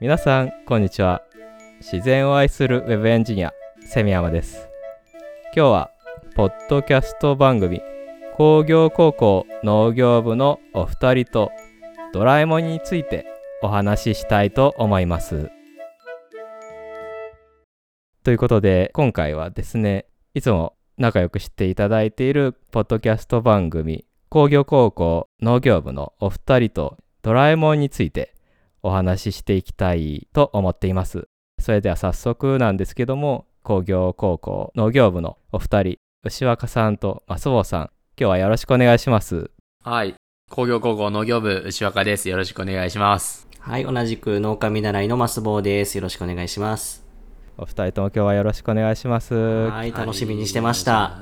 皆さんこんにちは。自然を愛するウェブエンジニアセミヤマです。今日はポッドキャスト番組工業高校農業部のお二人とドラえもんについてお話ししたいと思います。ということで今回はですねいつも仲良くしていただいているポッドキャスト番組工業高校農業部のお二人とドラえもんについてお話ししていきたいと思っています。それでは早速なんですけども、工業高校農業部のお二人、牛若さんと増坊さん、今日はよろしくお願いします。はい。工業高校農業部牛若です。よろしくお願いします。はい、同じく農家見習いのマスボウです。よろしくお願いします。お二人とも今日はよろしくお願いします。はい、楽しみにしてました。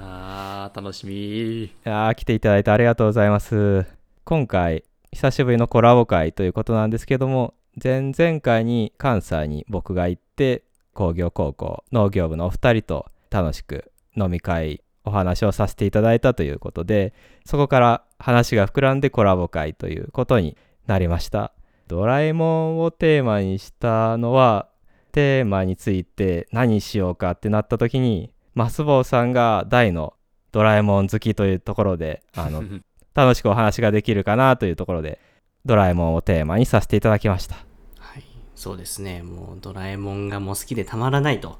あー楽しみ。いやー来ていただいてありがとうございます。今回、久しぶりのコラボ会ということなんですけども、前々回に関西に僕が行って、工業高校農業部のお二人と楽しく飲み会、お話をさせていただいたということで、そこから話が膨らんでコラボ会ということになりました。ドラえもんをテーマにしたのは、テーマについて何しようかってなった時に、マスボウさんが大のドラえもん好きというところで、あの、楽しくお話ができるかなというところで、ドラえもんをテーマにさせていただきました。はい、そうですね。もうドラえもんがもう好きでたまらないと。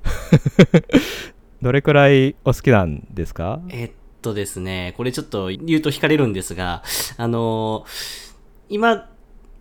どれくらいお好きなんですか？えっとですね、これちょっと言うと惹かれるんですが、あのー今、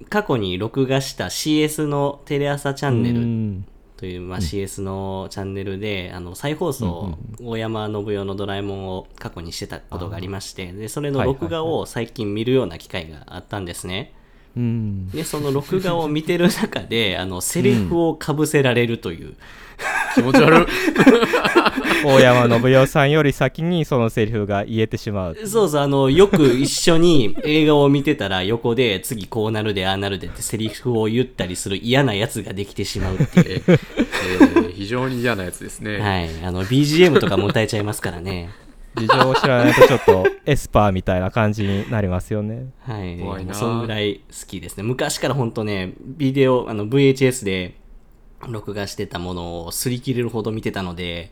過去に録画した CS のテレ朝チャンネルル。という、まあ、CS のチャンネルで、あの再放送、大山信代のドラえもんを過去にしてたことがありましてでそれの録画を最近見るような機会があったんですね、うん。でその録画を見てる中であのセリフをかぶせられるという、気持ち悪い。大山信代さんより先にそのセリフが言えてしまう。そうそうあのよく一緒に映画を見てたら横で次こうなるでああなるでってセリフを言ったりする嫌なやつができてしまうっていう、えー非常に嫌なやつですね。はい、あの BGM とかも歌えちゃいますからね事情を知らないとちょっとエスパーみたいな感じになりますよね。はい。怖いなそんぐらい好きですね。昔から本当ね、ビデオ、あの VHS で録画してたものを擦り切れるほど見てたので、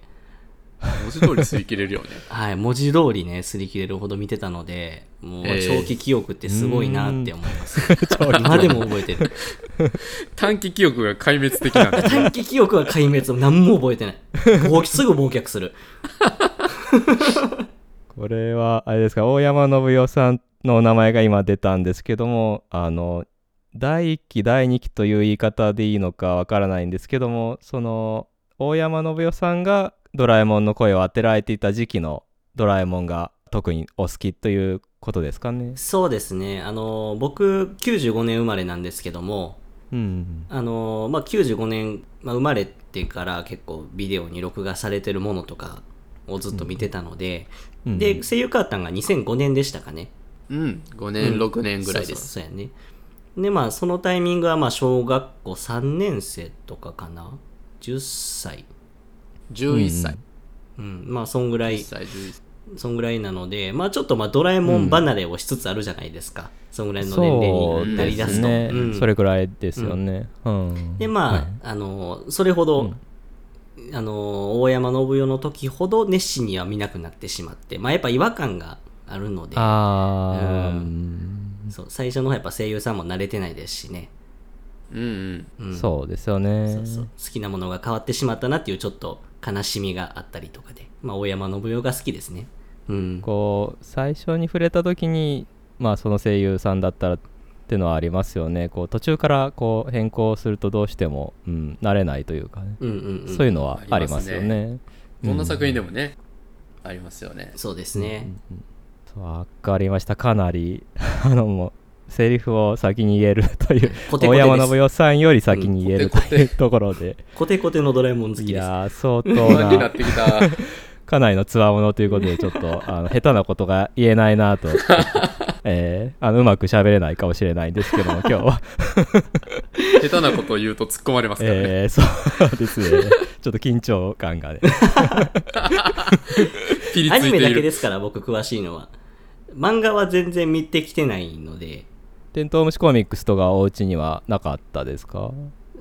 文字通り吸い切れるよね。はい、文字通りね、擦り切れるほど見てたので、もうええ長期記憶ってすごいなって思います。長期今でも覚えてる。短期記憶が壊滅的なんだ。短期記憶は壊滅、何も覚えてない。忘すぐ忘却する。これは、あれですか、大山信代さんのお名前が今出たんですけども、あの、第1期、第2期という言い方でいいのかわからないんですけども、その、大山信代さんがドラえもんの声を当てられていた時期のドラえもんが特にお好きということですかね。そうですね。あの、僕、95年生まれなんですけども、うん。あのまあ、95年、まあ、生まれてから結構ビデオに録画されてるものとかをずっと見てたので、うんで声優変わったのが2005年でしたかねうん。5年、6年ぐらいでそうす。そうそうやねでまあそのタイミングはまあ小学校3年生とかかな？10歳11歳。うん。まあそんぐらい。10歳、11歳。そんぐらいなのでまあちょっとまあドラえもん離れをしつつあるじゃないですか、そんぐらいの年齢になりだすすね、うん。それくらいですよね。うん。でまあ、はい。あのそれほど、あの大山信代の時ほど熱心には見なくなってしまってまあやっぱ違和感があるので。あー、ううん。そう最初の方やっぱ声優さんも慣れてないですしね、うんうん。うん。そうですよね。そうそう。好きなものが変わってしまったなっていうちょっと悲しみがあったりとかで、まあ、大山信代が好きですね。うん。こう最初に触れた時にまあその声優さんだったらっていうのはありますよね。こう途中からこう変更するとどうしても、うん、慣れないというかね、うんうんうん。そういうのはありますよね。どん。な作品でもね、ありますよね。そうですね、わかりました。かなり。あのもうセリフを先に言えるという 大山信代さんより先に言えるというところで、コテコテのドラえもん好きです。いやー相当な。かなりのつわものということでちょっとあの下手なことが言えないなと、えーあのうまく喋れないかもしれないんですけども今日は、下手なことを言うと突っ込まれますからね。えーそうですね。ちょっと緊張感がね。アニメだけで。すから僕詳しいのは。漫画は全然見てきてないのでテントウムシコミックスとかお家にはなかったですか？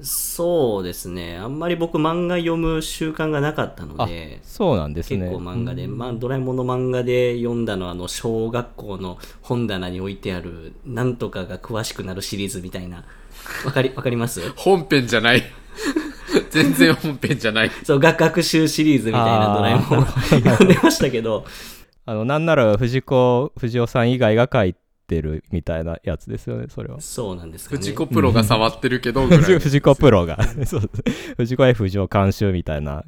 そうですね。あんまり僕漫画読む習慣がなかったので、そうなんですね結構漫画で、うんまあ、ドラえもんの漫画で読んだのは、あの、小学校の本棚に置いてある、なんとかが詳しくなるシリーズみたいな。わかり、わかります？本編じゃない。全然本編じゃない。そう、学学習シリーズみたいなドラえもん 読んでましたけど、あのなんなら藤子不二雄さん以外が書いてるみたいなやつですよねそれは。そうなんですかね。藤子プロが触ってるけど、ぐらい藤藤子プロが。そう。藤子 F 不二雄監修みたいな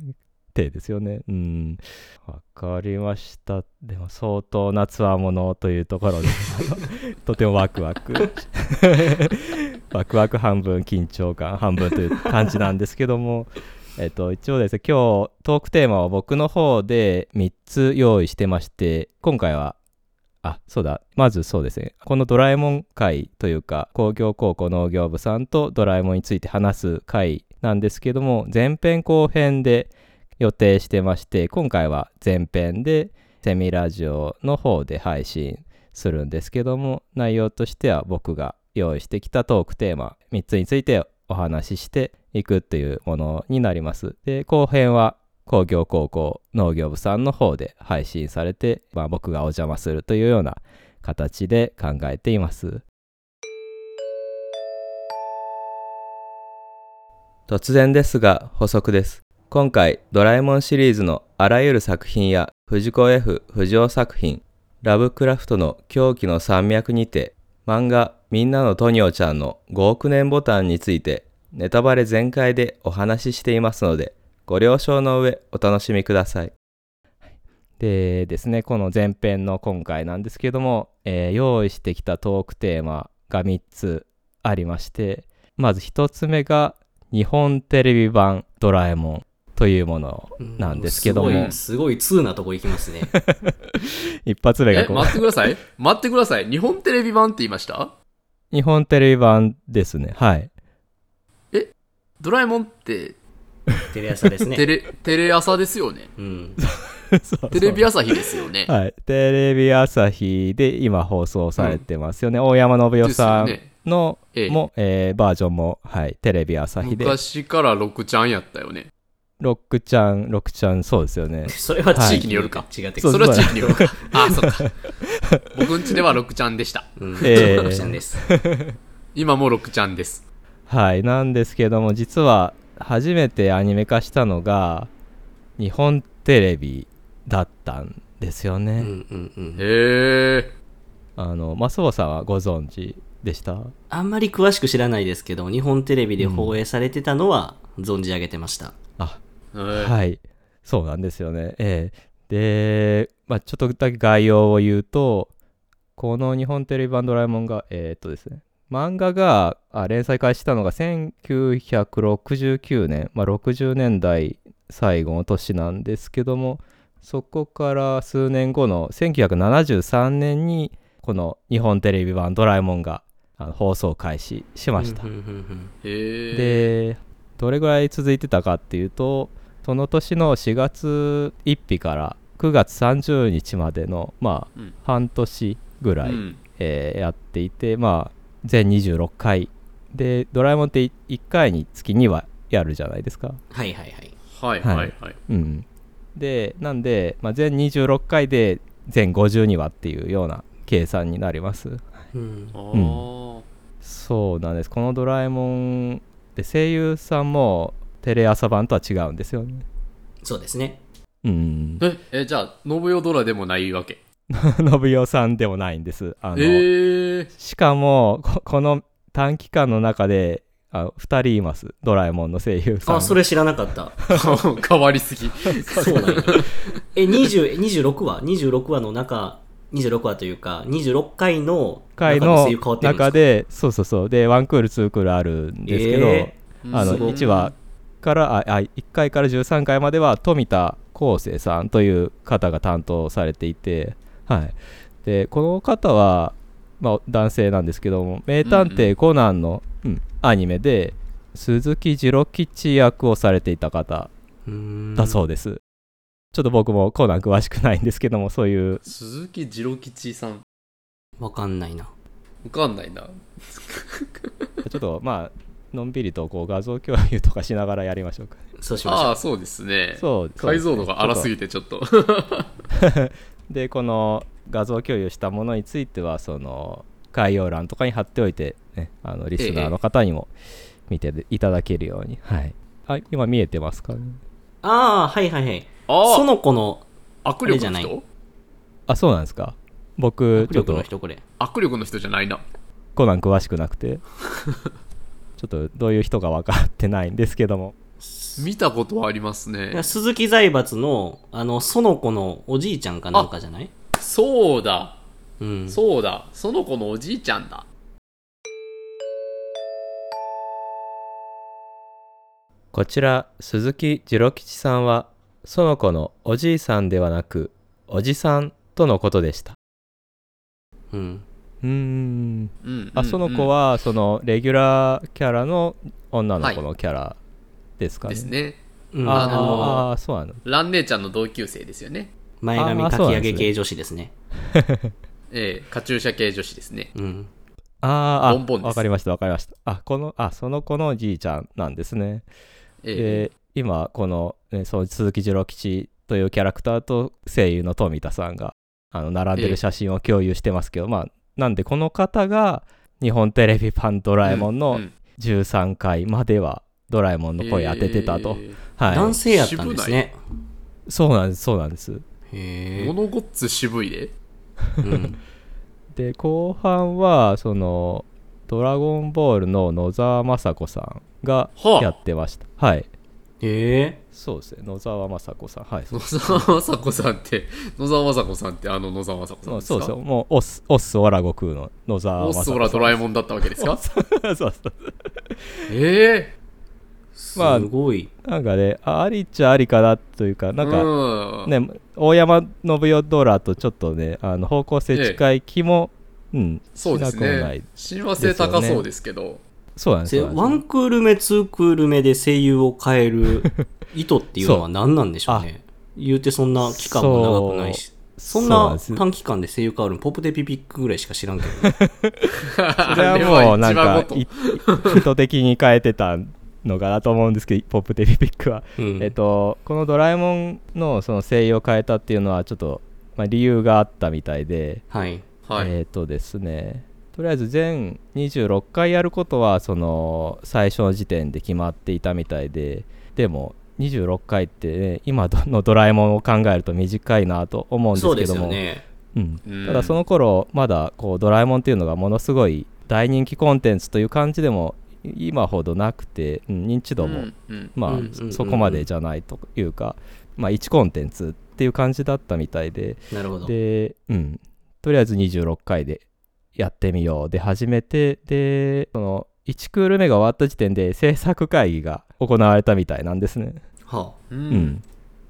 体ですよね。うん。わかりました。でも相当なつわものというところで とてもワクワク。ワクワク半分緊張感半分という感じなんですけども。えっと一応ですね今日トークテーマは僕の方で3つ用意してまして今回はあそうだ。まずそうですね。このドラえもん会というか工業高校農業部さんとドラえもんについて話す会なんですけども前編後編で予定してまして今回は前編でセミラジオの方で配信するんですけども内容としては僕が用意してきたトークテーマ3つについてお話ししていくというものになります。で後編は工業高校農業部さんの方で配信されて、まあ、僕がお邪魔するというような形で考えています。突然ですが補足です。今回ドラえもんシリーズのあらゆる作品や藤子 F 不二雄作品ラブクラフトの狂気の山脈にて漫画みんなのトニオちゃんの5億年ボタンについてネタバレ全開でお話ししていますのでご了承の上お楽しみください。でですね、この前編の今回なんですけども、えー用意してきたトークテーマが3つありまして、まず1つ目が日本テレビ版ドラえもんというものなんですけども、すごい、すごい通なとこ行きますね。一発目がえ、こう待ってください。待ってください。日本テレビ版って言いました？日本テレビ版ですね。はい。ドラえもんって、テレ朝ですね。テレ、テレ朝ですよね。うん。そうテレビ朝日ですよね。はい。テレビ朝日で今放送されてますよね。大山信代さんですよねのええーバージョンも、はい、テレビ朝日で。昔から6ちゃんやったよね。ロックちゃん、ロックちゃん、そうですよね。それははい地域によるか。違って。そうそれは地域によるか。あ、そっか。僕んちでは6ちゃんでした。うん。ええロクちゃんです。今も6ちゃんです。はい。なんですけども、実は初めてアニメ化したのが、日本テレビだったんですようんね。うんうん。へえ。あの、マスオさんはご存知でした？あんまり詳しく知らないですけど、日本テレビで放映されてたのは存じ上げてました。あ、はい。はい。そうなんですよね。ええで、まあ、ちょっとだけ概要を言うと、この日本テレビ版ドラえもんが、えーっとですね、漫画があ連載開始したのが1969年、まあ、60年代最後の年なんですけども、そこから数年後の1973年に、この日本テレビ版ドラえもんがあの放送開始しました。でどれぐらい続いてたかっていうとその年の4月1日から9月30日までのまあうん半年ぐらい、うん。えーやっていてまあ全26回。でドラえもんって1回につき2話やるじゃないですか。はいはいはい。はいはいはい。はい。うん。でなんで、まあ、全26回で全52話っていうような計算になります。うん。あー。そうなんです。このドラえもんで声優さんもテレ朝版とは違うんですよね。そうですね。うん。え、え、じゃあ、信代ドラでもないわけ？信代さんでもないんですあの、ええ。しかもここの短期間の中であ2人いますドラえもんの声優さんあ、それ知らなかった。変わりすぎ。そうなんや。え、20 26話 ?26 話の中、26話というか、26回の回の中でそうそうそうでワンクールツークールあるんですけど、えあのすごい1話からああ1回から13回までは富田康生さんという方が担当されていて、はい、でこの方は、まあ、男性なんですけども「名探偵コナンの」うんアニメで鈴木次郎吉役をされていた方だそうです、ちょっと僕もコナン詳しくないんですけどもそういう鈴木次郎吉さん。わかんないな。わかんないな。ちょっとまあのんびりとこう画像共有とかしながらやりましょうかそうしましょうああ、そうですね。そうそう解像度が荒すぎててちょっと。でこの画像共有したものについてはその概要欄とかに貼っておいて、ね、あのリスナーの方にも見ていただけるように、はい。あ今見えてますか？ねああ、はいはいはい。あその子のあ、握力じゃない。あそうなんですか？僕握ちょっと。力の人これ。握力の人じゃないな。コナン詳しくなくて。ちょっとどういう人が分かってないんですけども見たことはありますね。鈴木財閥の、あの、その子のおじいちゃんかなんかじゃない？そうだ。うん。そうだ。その子のおじいちゃんだ。こちら鈴木次郎吉さんはその子のおじいさんではなくおじさんとのことでしたうん。うーんうん。あその子は、はそのレギュラーキャラの女の子のキャラですかね、ですね。うん、ああの、ああそうなの蘭姉ちゃんの同級生ですよね。前髪かき上げ系女子ですね。ええ、カチューシャ系女子ですね。うん。あボンボンわかりましたわかりましたあこのあその子のおじいちゃんなんですねええ。で今この,、ね、その鈴木次郎吉というキャラクターと声優の富田さんがあの並んでる写真を共有してますけど、まあなんでこの方が日本テレビ版ドラえもんうのん13回まではドラえもんの声当ててたと、ええはい。男性やったんですね。そうなんですそうなんです。へえ。物ごっつ渋いで。うん。で後半はその「ドラゴンボール」の野沢雅子さんがはあ。やってました。はい。へえ。そうですね野沢雅子さん。はいそう野沢雅子さんって、野沢雅子さんってあの野沢雅子さんですか？そうですよ。もうオスオスオラ悟空の野沢オ雅子さん。スオラドラえもんだったわけですか？そうそうええすまあごい。なんかねあありっちゃありかなというかなんか、うん、ね大山信代ドラとちょっとねあの方向性近い気も、うんそうですね。親和性高そうですけど。そうなんですせそうなんですワンクール目、ツークール目で声優を変える 意図っていうのは何なんでしょうね。言うてそんな期間も長くないし。そんな短期間で声優変わるのポップテピピックぐらいしか知らんけど。それはもうなんかい意図的に変えてたのかなと思うんですけどポップテピピックは、うん。えっとこの「ドラえもん」のその声優を変えたっていうのはちょっと、まあ、理由があったみたいで、はい。はい。えっ、とですねとりあえず全26回やることはその最初の時点で決まっていたみたいででも26回って、ね、今のドラえもんを考えると短いなと思うんですけどもよね。うんうんただその頃まだこうドラえもんっていうのがものすごい大人気コンテンツという感じでも今ほどなくて、うん認知度も、うんうん。まあ、うんうんうん。うんそこまでじゃないというか、まあ、1コンテンツっていう感じだったみたいでなるほど。で、うん、とりあえず26回でやってみようで始めてでその1クール目が終わった時点で制作会議が行われたみたいなんですね。はううん。ん、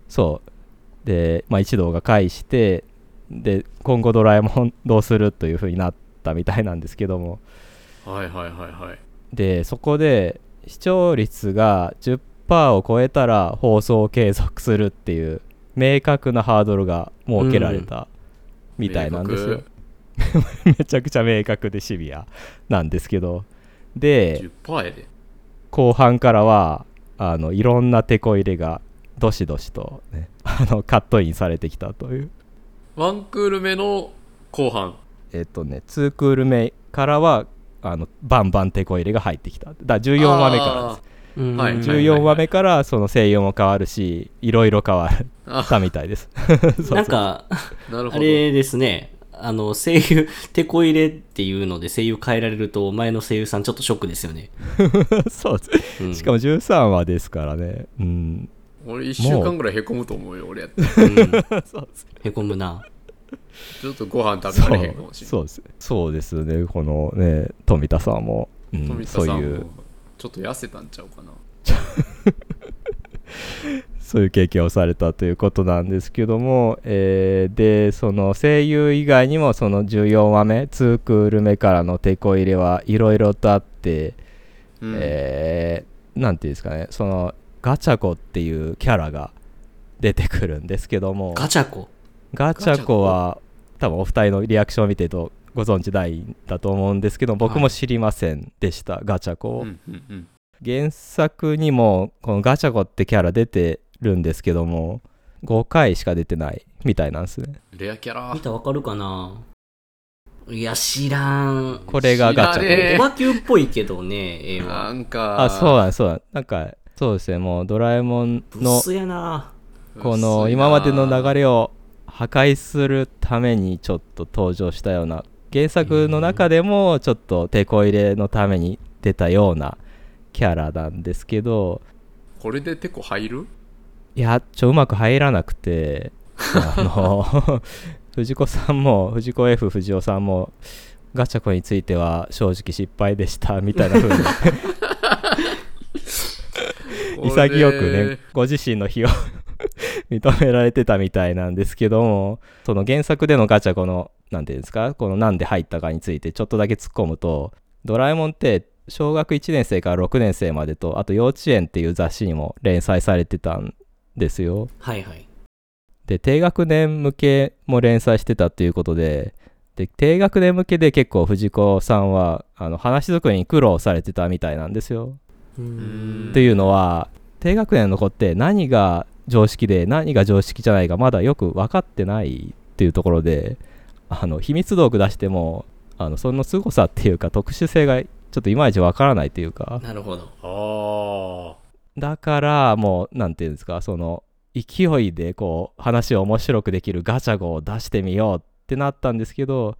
そう。で、まあ、一同が会してで今後ドラえもんどうするというふうになったみたいなんですけども。はいはいはいはい。でそこで視聴率が10%を超えたら放送を継続するっていう明確なハードルが設けられたみたいなんですよ、めちゃくちゃ明確でシビアなんですけど。で10%やで。後半からはあのいろんなテこ入れがどしどしと、ね、あのカットインされてきたという。ワンクール目の後半。えっとね2クール目からはあのバンバンテこ入れが入ってきた。だから14話目からです。うん。はい。14話目からその声優も変わるしいろいろ変わる。あたみたいです。なんか、なるほど。あれですね。あの、声優、テこ入れっていうので声優変えられると、前の声優さんちょっとショックですよね。そうです。うん。しかも13話ですからね。うん。俺1週間ぐらいへこむと思うよ、俺やって。うん。へこむな。ちょっとご飯食べられへんかもしれそうです。そうですね。このね富田さんも、うんない。富田さんも。そういう。ちょっと痩せたんちゃうかな。そういう経験をされたということなんですけども、えーでその声優以外にもその14話目2クール目からのテこ入れはいろいろとあって、うん。えーなんていうんですかね。そのガチャコっていうキャラが出てくるんですけども。ガチャコ？ガチャコは多分お二人のリアクションを見てるとご存知ないんだと思うんですけど僕も知りませんでした、ガチャコを、うんうんうん。原作にもこのガチャコってキャラ出てるんですけども5回しか出てないみたいなんですねレアキャラ見。たらわかるかな？いや、知らん。これがガチャコ知らねえオバキューっぽいけどね、絵なは。んか。あそうなんそうなんなんかそうですねもうドラえもんブのスやな。この今までの流れを破壊するためにちょっと登場したような原作の中でもちょっと手こ入れのために出たようなキャラなんですけどこれでテコ入る？いやちょうまく入らなくてあの 藤子さんも藤子 F 不二雄さんもガチャコについては正直失敗でしたみたいな風に。潔くね。ご自身の非を認められてたみたいなんですけどもその原作でのガチャコの何ていうんですかこのなんで入ったかについてちょっとだけ突っ込むとドラえもんって小学1年生から6年生までとあと幼稚園っていう雑誌にも連載されてたんですよ。はいはい。で低学年向けも連載してたっていうことでで低学年向けで結構藤子さんはあの話作りに苦労されてたみたいなんですよ。ううん。っていうのは低学年の子って何が常識で何が常識じゃないかまだよく分かってないっていうところであの秘密道具出してもあのその凄さっていうか特殊性がちょっといまいち分からないというかなるほど。あだからもう何て言うんですかその勢いでこう話を面白くできるガチャゴを出してみようってなったんですけど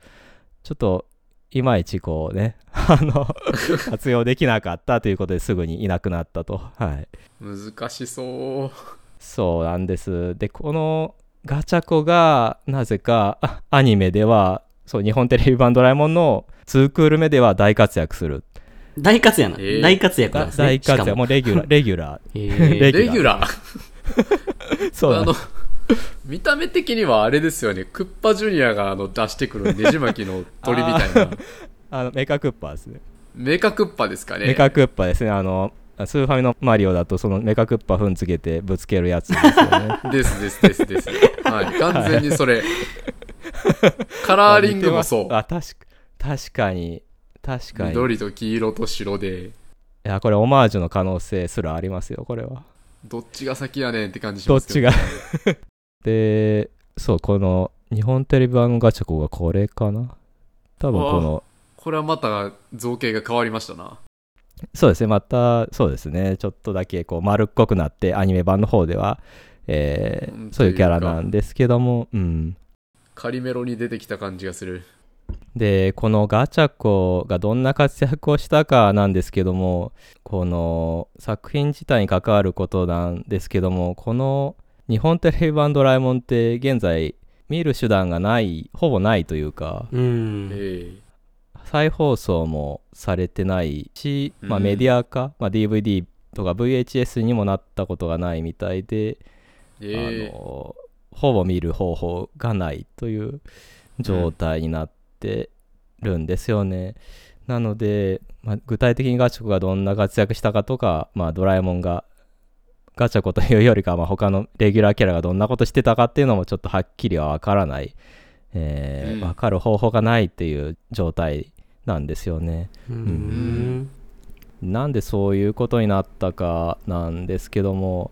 ちょっといまいちこうね あの 活用できなかったということですぐにいなくなったとはいー難しそう。そうなんです。で、このガチャコがなぜかあアニメでは、そう、日本テレビ版ドラえもんの2クール目では大活躍する。大活躍な、えー大活躍なんだですね。大活躍、ももう レギュラー、レギュラえーレレギュラー。ー。そうあの、見た目的にはあれですよね。クッパジュニアがあの出してくるねじ巻きの鳥みたいな。あのメカクッパですね。メカクッパですかね。メカクッパですね。あの、スーファミのマリオだとそのメカクッパ踏んつけてぶつけるやつですよね。ですですですです。はい。完全にそれ。カラーリングもそう。あ、確か確かに、確かに。い緑と黄色と白で、や、これオマージュの可能性すらありますよ、これは。どっちが先やねんって感じしますけど、どっ で、そう、この日本テレビ版のガチャコがこれかな多分この、これはまた造形が変わりましたな。そうですね、また、そうですね、ちょっとだけこう丸っこくなって、アニメ版の方では、えーうんそういうキャラなんですけども、うん。カリメロに出てきた感じがする。で、このガチャコがどんな活躍をしたかなんですけども、この作品自体に関わることなんですけども、この日本テレビ版ドラえもんって現在見る手段がない、ほぼないというか、うん。え再放送もされてないし、まあ、うんメディア化、まあ、DVD とか VHS にもなったことがないみたいで、ええあのほぼ見る方法がないという状態になってるんですよね。なので、まあ、具体的にガチャコがどんな活躍したかとか、まあ、ドラえもんがガチャコというよりかは、まあ、他のレギュラーキャラがどんなことしてたかっていうのもちょっとはっきりはわからない、えーうん。わかる方法がないっていう状態なんですよね。うん。なんでそういうことになったかなんですけども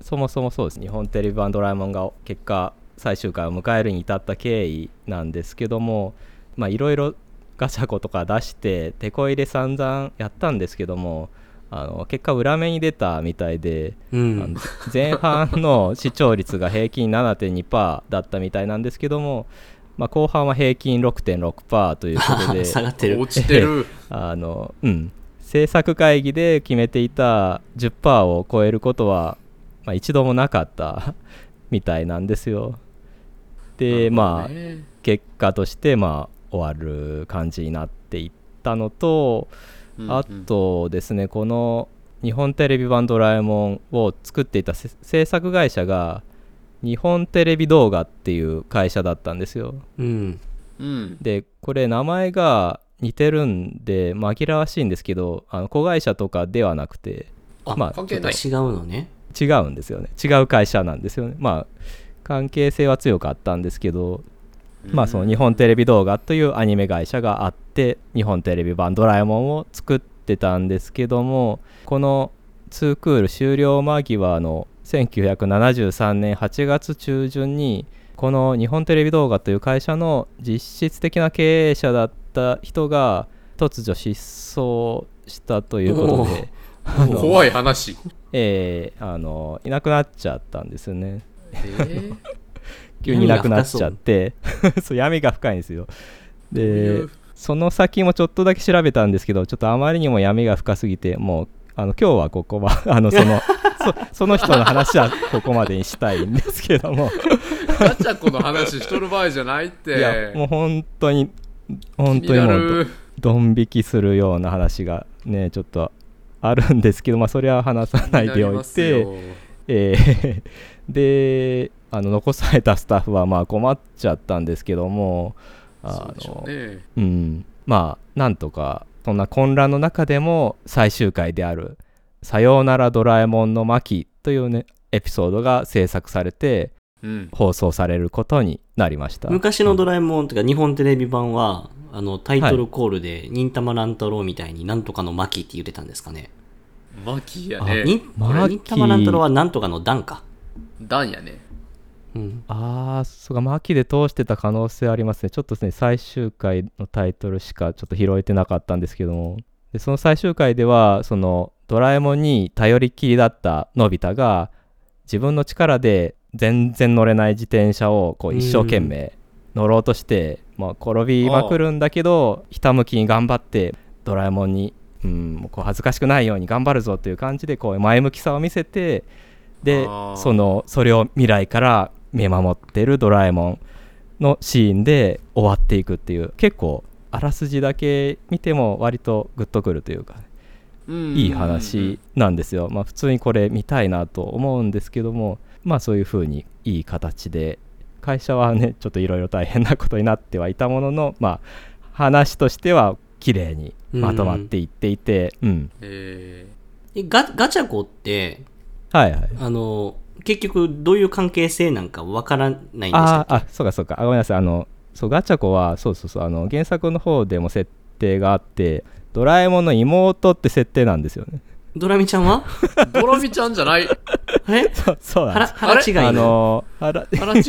そもそもそうです日本テレビ版「ドラえもん」が結果最終回を迎えるに至った経緯なんですけどもまあいろいろガチャコとか出して手こ入れ散々やったんですけどもあの結果裏目に出たみたいで、うん。前半の視聴率が平均7.2%だったみたいなんですけども、まあ、後半は平均6.6%ということで 下がってる。落ちてる。あの、うん、制作会議で決めていた10%を超えることは、まあ、一度もなかった みたいなんですよ。で、まあ、ね結果として、まあ、終わる感じになっていったのと、うんあとですね、この日本テレビ版ドラえもんを作っていたせ制作会社が、日本テレビ動画っていう会社だったんですよ。うん。うん。でこれ名前が似てるんで紛らわしいんですけどあの子会社とかではなくてあまあ関係ない。違うのね。違うんですよね違う会社なんですよねまあ関係性は強かったんですけどまあその日本テレビ動画というアニメ会社があって日本テレビ版ドラえもんを作ってたんですけどもこの2クール終了間際の1973年8月中旬にこの日本テレビ動画という会社の実質的な経営者だった人が突如失踪したということで、怖い話。えーあのいなくなっちゃったんですよね。え。ー 急にいなくなっちゃって。そう。闇が深いんですよ。でその先もちょっとだけ調べたんですけどちょっとあまりにも闇が深すぎてもうあの今日はここは あのそのそその人の話は ここまでにしたいんですけどもガチャコの話しとる場合じゃないって。いやもう本当に本当気にもうる。ドン引きするような話がねちょっとあるんですけどまあそれは話さないでおいてえー であの残されたスタッフはまあ困っちゃったんですけどもあのうね。うん、まあなんとかそんな混乱の中でも最終回である「さようならドラえもんの巻」というねエピソードが制作されてうん。放送されることになりました昔のドラえもんとか日本テレビ版は、あの、タイトルコールで、忍たま乱太郎みたいになんとかの巻って言ってたんですかね。マキやあね。忍たま乱太郎はなんとかの段か。ダンやね。うん。ああそうか巻で通してた可能性ありますね。ちょっとですね最終回のタイトルしかちょっと拾えてなかったんですけども。でその最終回ではそのドラえもんに頼りっきりだったのび太が自分の力で全然乗れない自転車をこう一生懸命乗ろうとして、まあ、転びまくるんだけどひたむきに頑張ってドラえもんに、うん、もうこう恥ずかしくないように頑張るぞという感じでこう前向きさを見せてでそのそれを未来から見守ってるドラえもんのシーンで終わっていくっていう結構あらすじだけ見ても割とグッとくるというかうん。いい話なんですよ。まあ普通にこれ見たいなと思うんですけどもまあそういう風にいい形で会社はねちょっといろいろ大変なことになってはいたものの まあ話としては綺麗にまとまっていっていてうん、ええガガチャコって、はいはい。あの、結局どういう関係性なんかわからないんでしたっけ？あそうかそうかあごめんなさいあのそうガチャコはそうそうそうあの原作の方でも設定があってドラえもんの妹って設定なんですよねドラミちゃんは？ー、ドラミちゃんじゃない。あれ そうそうなん腹です腹違いあの。腹違い。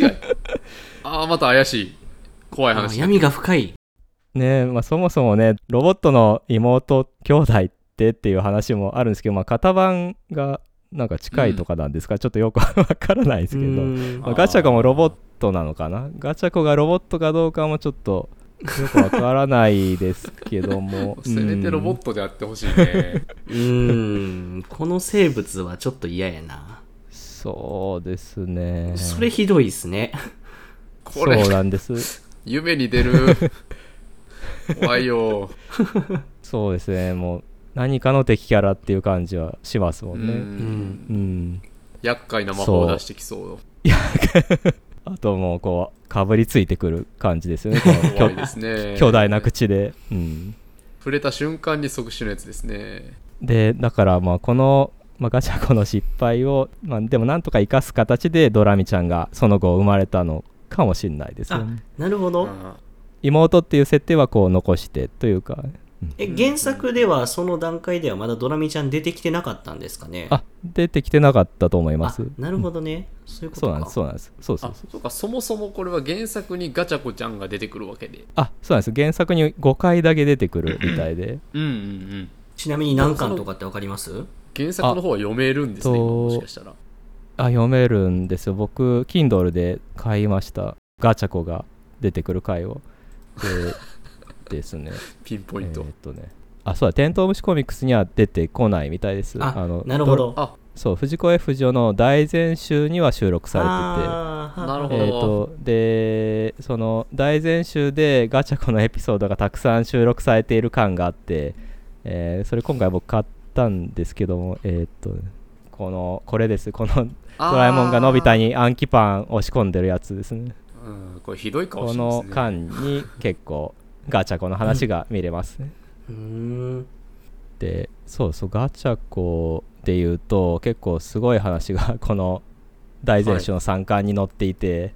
ああ、また怪しい。怖いあ話。闇が深い。ねまあ、そもそもねロボットの妹兄弟ってっていう話もあるんですけど、まあ、型番がなんか近いとかなんですか、ちょっとよく わからないですけど、うん。まあガチャコもロボットなのかな？ガチャコがロボットかどうかもちょっとよくわからないですけども。せめてロボットトであってほしいね。うーん、この生物はちょっと嫌やな。そうですね。それひどいっすね。これ。そう、なんです。夢に出る。怖いよ。そうですね。もう何かの敵キャラっていう感じはしますもうんねうん。うん厄介な魔法を出してきそう。あともうこうかぶりついてくる感じですよねですね。巨大な口で、うん、触れた瞬間に即死のやつですね。でだからまあこの、まあ、ガチャコの失敗を、まあ、でもなんとか生かす形でドラミちゃんがその後生まれたのかもしれないですよあね、なるほど。あ妹っていう設定はこう残してというかえ、原作ではその段階ではまだドラミちゃん出てきてなかったんですかね？あ出てきてなかったと思います。あなるほどね。そういうことか。そうなんです。そうなんです。そうそうあそう。そうかそもそもこれは原作にガチャコちゃんが出てくるわけで。あそうなんです。原作に5回だけ出てくるみたいで。うん。うんうんちなみに何巻とかってわかります？原作の方は読めるんですねもしかしたら。あ読めるんですよ。僕 Kindle で買いました。ガチャコが出てくる回を。でですね。ピンポイント、えーっとね。あそうだ。テントウムシコミックスには出てこないみたいです。あのなるほど。あそう藤子 F 不二雄の大全集には収録さあーなるほど。れててえーっとでその大全集でガチャコのエピソードがたくさん収録されている感があって、えーそれ今回僕買ったんですけどもえーっとこのこれです。このドラえもんがのび太に暗記パン押し込んでるやつですね。うんこれひどい顔こしてますね。の間に結構ガチャコの話が見れます。ねうーん。でそうそうガチャコで言うと結構すごい話がこの大全集の3巻に載っていて、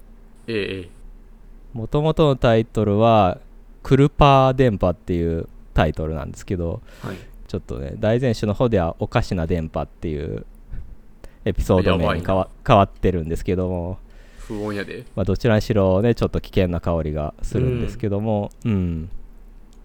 もともとのタイトルは「クルパー電波」っていうタイトルなんですけどはい。ちょっとね大前種の方では「おかしな電波」っていうエピソード名に変わ変わってるんですけども、不穏やで。まあ、どちらにしろねちょっと危険な香りがするんですけども、うん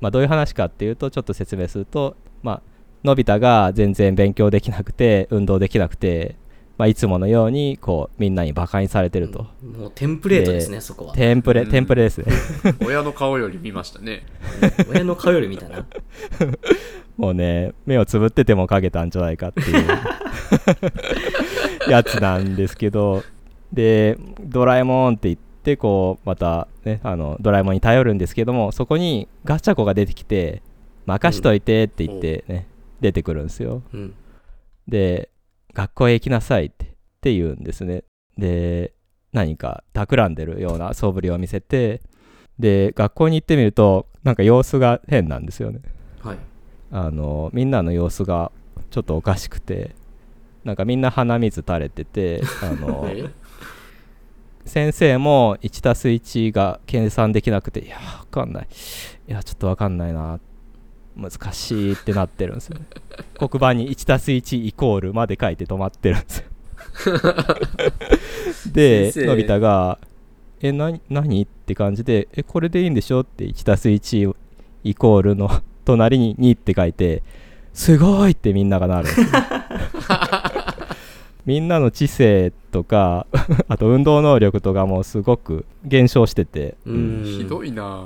まあ、どういう話かっていうとちょっと説明すると、まあのび太が全然勉強できなくて運動できなくて、まあ、いつものようにこうみんなにバカにされてると、もうテンプレートですね、そこは。テンプレうんテンプレですね 親の顔より見ましたね。親の顔よりみたいな。もうね目をつぶっててもかけたんじゃないかっていうやつなんですけどでドラえもんって言ってこうまたねあのドラえもんに頼るんですけどもそこにガチャコが出てきて任しといてって言ってね、出てくるんですようん。で学校へ行きなさいってって言うんですねで何か企んでるような素振りを見せてで学校に行ってみるとなんか様子が変なんですよねはい。あのみんなの様子がちょっとおかしくてなんかみんな鼻水垂れててあの え？先生も 1+1 が計算できなくていやわかんないいやちょっとわかんないな難しいってなってるんですよね 黒板に 1+1 イコールまで書いて止まってるんですよ でのび太が「えな何?」って感じで「えこれでいいんでしょ?」って 1+1 イコールの隣に2って書いて「すごい!」ってみんながなるんですよ みんなの知性とか あと運動能力とかもすごく減少してて、うん。ひどいな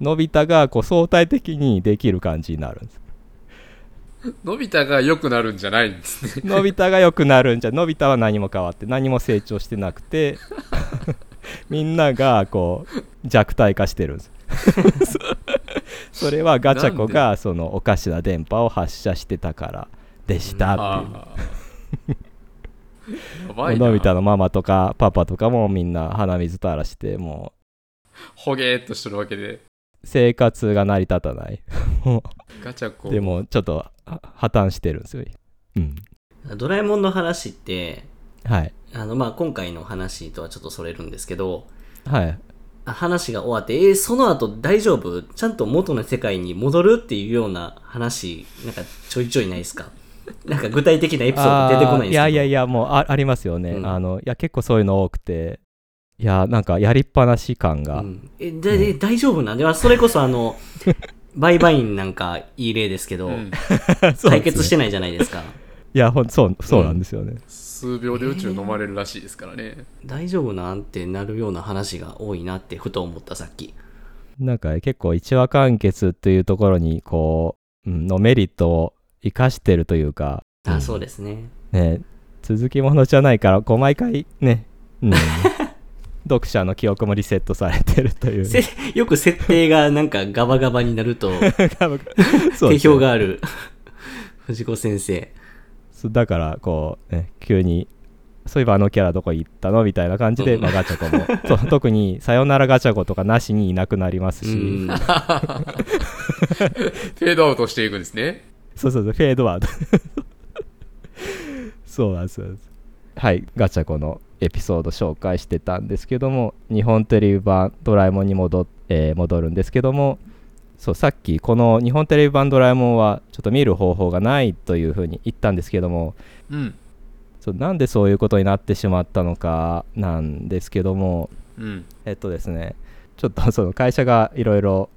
のび太がこう相対的にできる感じになるんです のび太が良くなるんじゃないんですね。のび太が良くなるんじゃのび太は何も変わって何も成長してなくてみんながこう弱体化してるんですそれはガチャコがそのおかしな電波を発射してたからでしたっていう。のび太のママとかパパとかもみんな鼻水垂らしてもほげーっとしてるわけで。う生活が成り立たない。もガチャコ。うでもちょっとは破綻してるんですよ。うん。ドラえもんの話って、はい。あの、まあ、今回の話とはちょっとそれるんですけど、はい。あ話が終わって、えーその後大丈夫？ちゃんと元の世界に戻る？っていうような話、なんかちょいちょいないですか？なんか具体的なエピソード出てこないんですけど。いやいやいやもうあありますよね、うんあのいや結構そういうの多くていやなんかやりっぱなし感が、うんえでで大丈夫なんで、まあそれこそあの、バイバインなんかいい例ですけど、うん 解決してないじゃないですか。いやほんそうそうなんですよね、数秒で宇宙飲まれるらしいですからね。大丈夫なんてなるような話が多いなってふと思ったさっき。なんか結構一話完結というところにこう、うんのメリットを生かしてるというか、あ、うん。そうですね。ね続きものじゃないからこう毎回ね、うん、読者の記憶もリセットされてるという。せよく設定がなんかガバガバになると、定そうですよ評がある。藤子先生。だからこう、ね、急にそういえばあのキャラどこ行ったのみたいな感じで、うん。まあ、ガチャコも。そう特に「さよならガチャコ」とかなしにいなくなりますし、うん。フェードアウトしていくんですね。そうそうそうフェードアウトそうなんですそうなんですはいガチャコのエピソード紹介してたんですけども日本テレビ版ドラえもんに戻,、えー戻るんですけどもそうさっきこの日本テレビ版ドラえもんはちょっと見る方法がないというふうに言ったんですけどもうん。そうなんでそういうことになってしまったのかなんですけどもうん。えっとですねちょっとその会社がいろいろ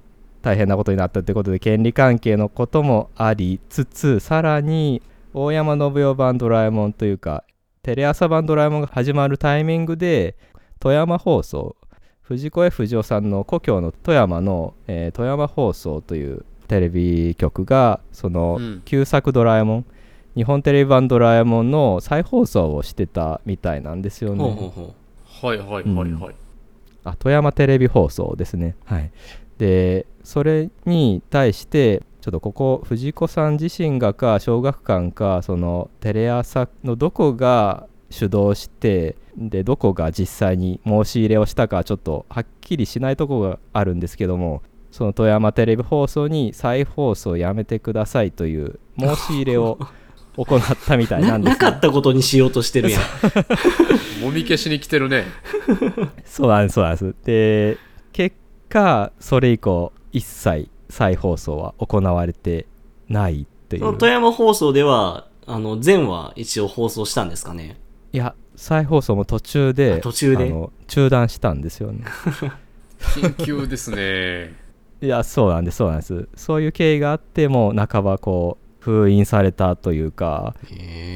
大変なことになったってことで権利関係のこともありつつさらに大山信代版ドラえもんというかテレ朝版ドラえもんが始まるタイミングで富山放送藤子 F 不二雄さんの故郷の富山の、えー富山放送というテレビ局がそのうん。旧作ドラえもん、日本テレビ版ドラえもんの再放送をしてたみたいなんですよね。ほうほうほはいはいはいはい。あ富山テレビ放送ですね。はい。でそれに対してちょっとここ藤子さん自身がか小学館かそのテレ朝のどこが主導してでどこが実際に申し入れをしたかちょっとはっきりしないところがあるんですけどもその富山テレビ放送に再放送やめてくださいという申し入れを 行ったみたう。いなですよなかったことにしようとしてるやん。もみ消しに来てるね。そうなんですそうなんですで結かそれ以降一切再放送は行われてないっていう。その富山放送では、あの、全話一応放送したんですかね？いや再放送も途中であ途中で？あの中断したんですよね。緊急ですね。いやそうなんですそうなんです。そういう経緯があってもう半ばこう封印されたというか。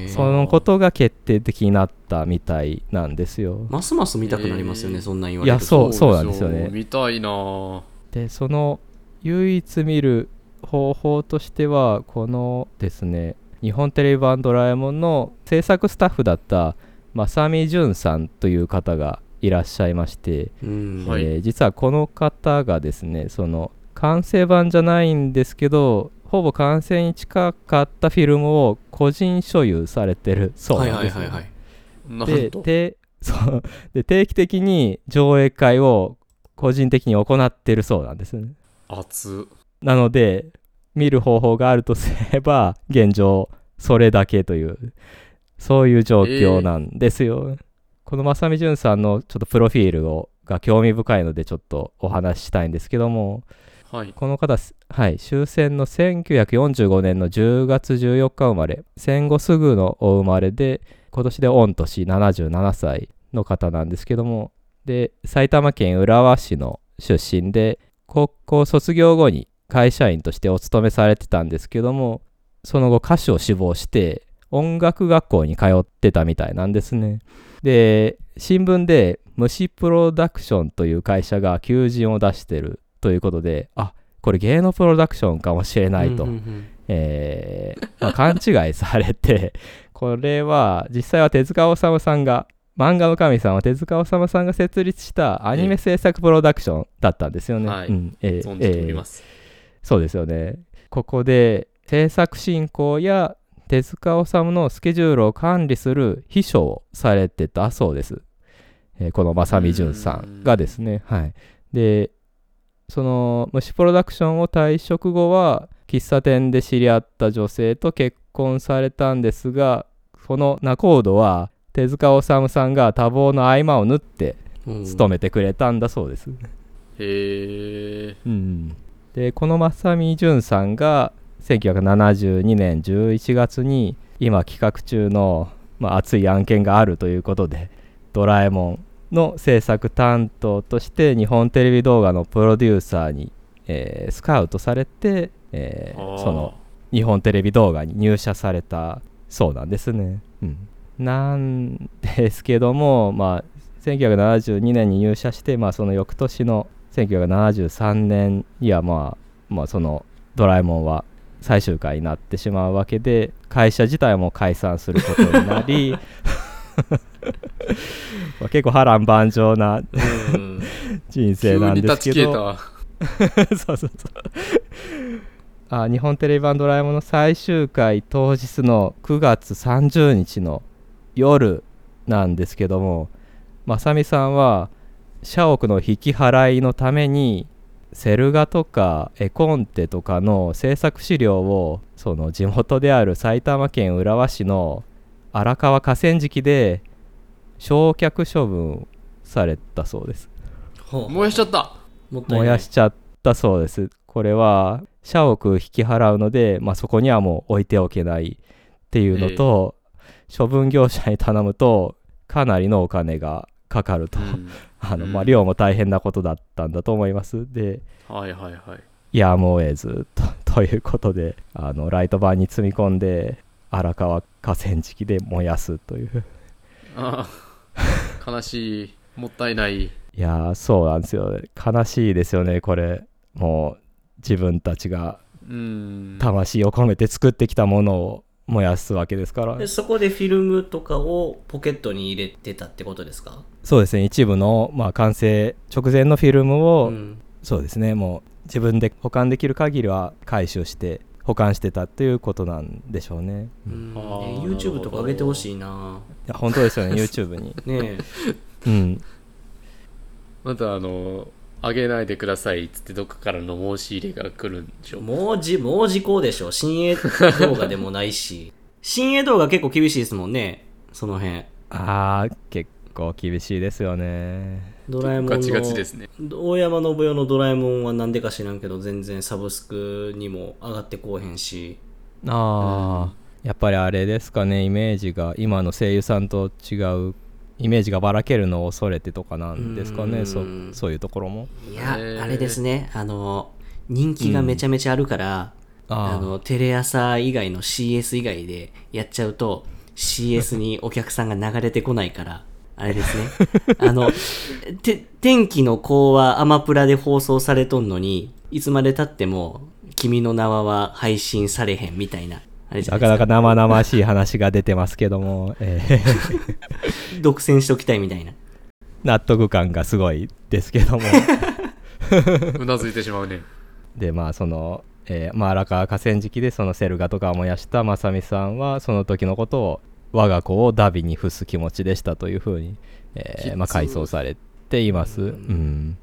そのことが決定的になったみたいなんですよ。ますます見たくなりますよね、そんなん言われると。いやそうそうなんですよね。見たいな。ぁでその唯一見る方法としてはこのですね日本テレビ版ドラえもんの制作スタッフだった正見淳さんという方がいらっしゃいまして、うん。はいえー実はこの方がですねその完成版じゃないんですけどほぼ完成に近かったフィルムを個人所有されてるそうはいなんですよはいはいはい。なんと。ででそうで定期的に上映会を個人的に行ってるそうなんですね熱。なので見る方法があるとすれば 現状それだけというそういう状況なんですよ、この正見淳さんのちょっとプロフィールをが興味深いのでちょっとお話ししたいんですけどもはい。この方はい終戦の1945年の10月14日生まれ戦後すぐのお生まれで今年で御年77歳の方なんですけどもで埼玉県浦和市の出身で高校卒業後に会社員としてお勤めされてたんですけどもその後歌手を志望して音楽学校に通ってたみたいなんですね。で新聞で虫プロダクションという会社が求人を出してるということであこれ芸能プロダクションかもしれないと、うんうんうん。えーまあ勘違いされてこれは実際は手塚治虫さんが漫画の神さんは手塚治虫さんが設立したアニメ制作プロダクションだったんですよね。はいうんえー存じております。そうですよね。ここで制作進行や手塚治虫のスケジュールを管理する秘書をされてたそうです。えーこの正見淳さんがですね。はい。で、その虫プロダクションを退職後は喫茶店で知り合った女性と結婚されたんですが、この仲人は手塚治虫さんが多忙の合間を縫ってうん勤めてくれたんだそうです。へえ。うん、でこの正見淳さんが1972年11月に今企画中の、まあ、熱い案件があるということで「ドラえもん」の制作担当として日本テレビ動画のプロデューサーに、えースカウトされて、えーその日本テレビ動画に入社されたそうなんですね。うん、なんですけども、まあ、1972年に入社して、まあ、その翌年の1973年には、まあ、まあその「ドラえもん」は最終回になってしまうわけで会社自体も解散することになり まあ結構波乱万丈なうん人生なんですけどた。そうそうそうあ日本テレビ版「ドラえもん」の最終回当日の9月30日の夜なんですけどもまさみさんは社屋の引き払いのためにセル画とか絵コンテとかの制作資料をその地元である埼玉県浦和市の荒川河川敷で焼却処分されたそうです。燃やしちゃった。燃やしちゃったそうです。これは社屋引き払うので、まあ、そこにはもう置いておけないっていうのと、処分業者に頼むとかなりのお金がかかると、うん あのまあ、うん量も大変なことだったんだと思いますではいはいはい。やむを得ずと ということであのライトバンに積み込んで荒川河川敷で燃やすというああ、悲しい。もったいない。いやーそうなんですよ悲しいですよねこれもう自分たちがうん。魂を込めて作ってきたものを燃やすわけですから。でそこでフィルムとかをポケットに入れてたってことですか？そうですね。一部の、まあ、完成直前のフィルムを、うん。そうですね。もう自分で保管できる限りは回収して保管してたっていうことなんでしょうね、ううん。んあーえ YouTube とか上げてほしいな。いや本当ですよね。YouTube に。ね うん。またあの、あげないでくださいっつってどっかからの申し入れが来るんでしえょ。もう。じもう時効でしょ。新鋭動画でもないし。新鋭動画結構厳しいですもんね。その辺。あー結構厳しいですよね。ドラえもんのガチガチですね。大山信代のドラえもんはなんでか知らんけど全然サブスクにも上がってこうへんし。ああ、やっぱりあれですかねイメージが。今の声優さんと違うイメージがばらけるのを恐れてとかなんですかね。そうん。そういうところも。いや、あれですね。あの人気がめちゃめちゃあるから、あー。あのテレ朝以外の CS 以外でやっちゃうと CS にお客さんが流れてこないからあれですね。あのて天気の子はアマプラで放送されとんのにいつまでたっても君の名は配信されへんみたいななか。ないか生々しい話が出てますけども、えー 独占しときたいみたいな。納得感がすごいですけども。うなずいてしまうね。でまあその、えーまあ、荒川河川敷でそのセル画とかを燃やした正美さんはその時のことを我が子をダビに付す気持ちでしたというふうに、えーまあ、回想されています、うん。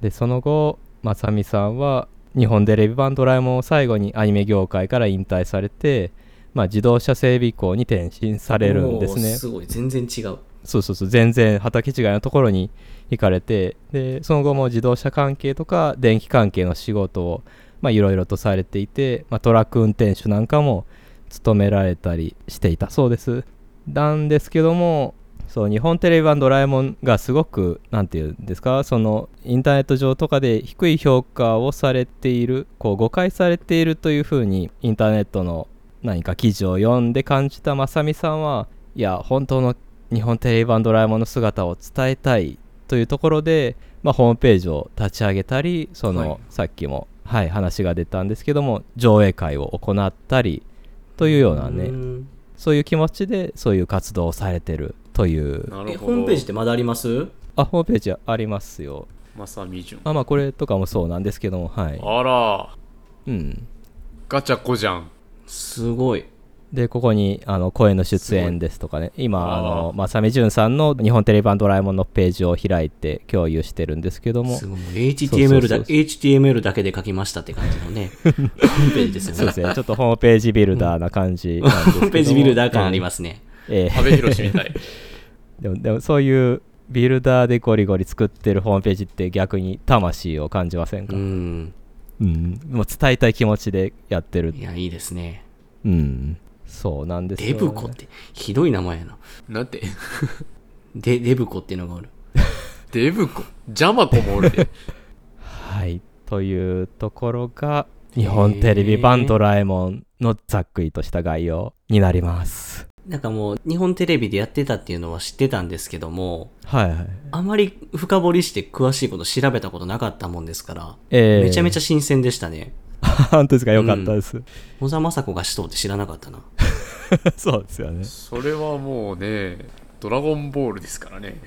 でその後正美さんは日本テレビ版「ドラえもん」を最後にアニメ業界から引退されて、まあ、自動車整備工に転身されるんですね。すごい。全然違う。そうそうそう。全然畑違いのところに行かれてでその後も自動車関係とか電気関係の仕事をまあいろいろとされていて、まあ、トラック運転手なんかも務められたりしていたそうです。なんですけどもそう日本テレビ版「ドラえもん」がすごくなんていうんですかそのインターネット上とかで低い評価をされているこう誤解されているというふうにインターネットの何か記事を読んで感じたまさみさんはいや本当の日本テレビ版ドラえもんの姿を伝えたいというところで、まあ、ホームページを立ち上げたりその、はいさっきも、はい、話が出たんですけども上映会を行ったりというようなうねん。そういう気持ちでそういう活動をされてるという。えなるほど。ホームページってまだあります？あホームページありますよ。まさみじゅん。あまあこれとかもそうなんですけどもはい。あら、うん。ガチャコじゃん。すごい。でここにあの声の出演ですとかね。今あーあの正美潤さんの日本テレビ版ドラえもんのページを開いて共有してるんですけども。すごい。もうそう HTML だ HTML だけで書きましたって感じのね。ホームページですよね。そうですね。ちょっとホームページビルダーな感じなんですけども。ホームページビルダー感ありますね、ええ。阿部寛みたい。でもでもそういうビルダーでゴリゴリ作ってるホームページって逆に魂を感じませんか、ううん。んもう伝えたい気持ちでやってる。いやいいですね。うん。そうなんですよ。デブコってひどい名前やな。なんて、でデブコっていうのがおる。デブコジャマコもおるで。はい。というところが日本テレビ版ドラえもんのざっくりとした概要になりますなんかもう日本テレビでやってたっていうのは知ってたんですけどもはいはい。あまり深掘りして詳しいこと調べたことなかったもんですから、えーめちゃめちゃ新鮮でしたね。本当ですか？よかったです、小沢雅子がしとうって知らなかったな。そうですよね。それはもうね、ドラゴンボールですからね。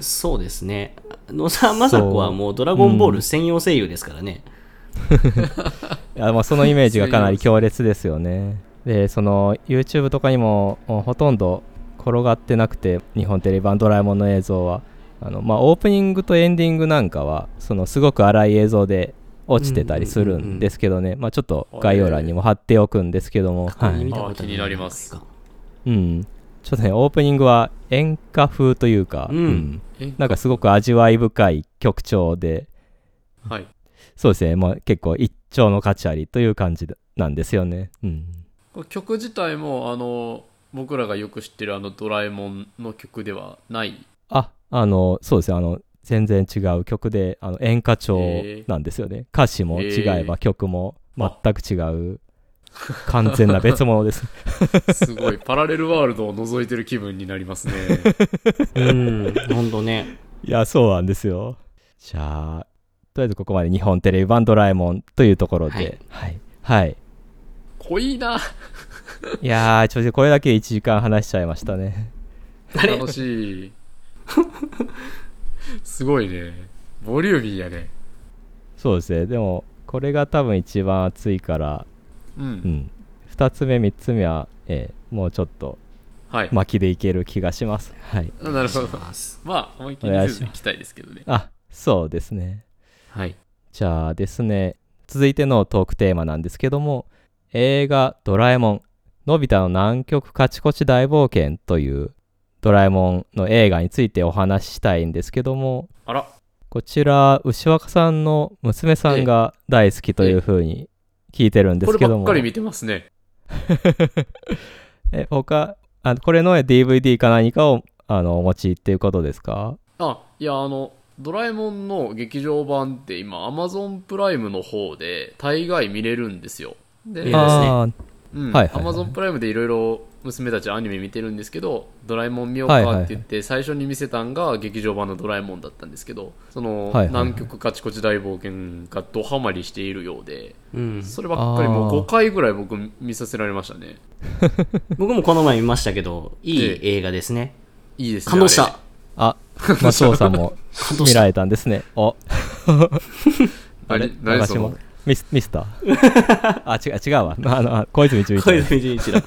そうですね。野沢雅子はもうドラゴンボール専用声優ですからね、いやまあそのイメージがかなり強烈ですよね。で、その YouTube とかにもほとんど転がってなくて、日本テレビ版ドラえもんの映像は。あのまあ、オープニングとエンディングなんかは、そのすごく荒い映像で落ちてたりするんですけどね、まあちょっと概要欄にも貼っておくんですけども、はい。気になります。うん、ちょっとね、オープニングは演歌風というか、うん。え？なんかすごく味わい深い曲調で、はい。そうですね、まあ、結構一丁の価値ありという感じなんですよね。うん曲自体も、あの、僕らがよく知ってるあのドラえもんの曲ではない？あ、あの、そうですね、あの、全然違う曲で、あの演歌調なんですよね。歌詞も違えば曲も全く違う、完全な別物です。すごい、パラレルワールドを覗いてる気分になりますね。うんほんとね いや、そうなんですよ。じゃあ、とりあえずここまで日本テレビ版ドラえもんというところで、はいはい。はい。濃いな。いやー、ちょっとこれだけで1時間話しちゃいましたね。楽しい。すごいね。ボリューミーやね。そうですね、でも、これが多分一番熱いから、う。うんん。2つ目、3つ目は、えーもうちょっとはい。巻きでいける気がします。はい。あなるほど。まあ、思いっきりせずに行きたいですけどね。あ、そうですね。はい。じゃあですね、続いてのトークテーマなんですけども、映画ドラえもん、のび太の南極カチコチ大冒険というドラえもんの映画についてお話ししたいんですけどもあら、こちら牛若さんの娘さんが大好きというふうに聞いてるんでこれすけどもばっかり見てますね。え他あこれの DVD か何かをあのお持ちっていうことですか？あ、いや、あの、ドラえもんの劇場版って今、Amazon プライムの方で大概見れるんですよ。で、いいですねあーうん、はいはいはい Amazon プライムでいろいろ娘たちアニメ見てるんですけど、ドラえもん見ようかって言って、最初に見せたんが劇場版のドラえもんだったんですけど、その、南極カチコチ大冒険がドハマりしているようで、うん。そればっかりもうあー5回ぐらい僕見させられましたね。僕もこの前見ましたけど、いいええ映画ですね。いいですね。感動した。あ松尾さんも見ら。れたんですねおあれあれ。何何その？ミスミスター？あ違う違うわ。あのあ小泉純一小泉純一だ。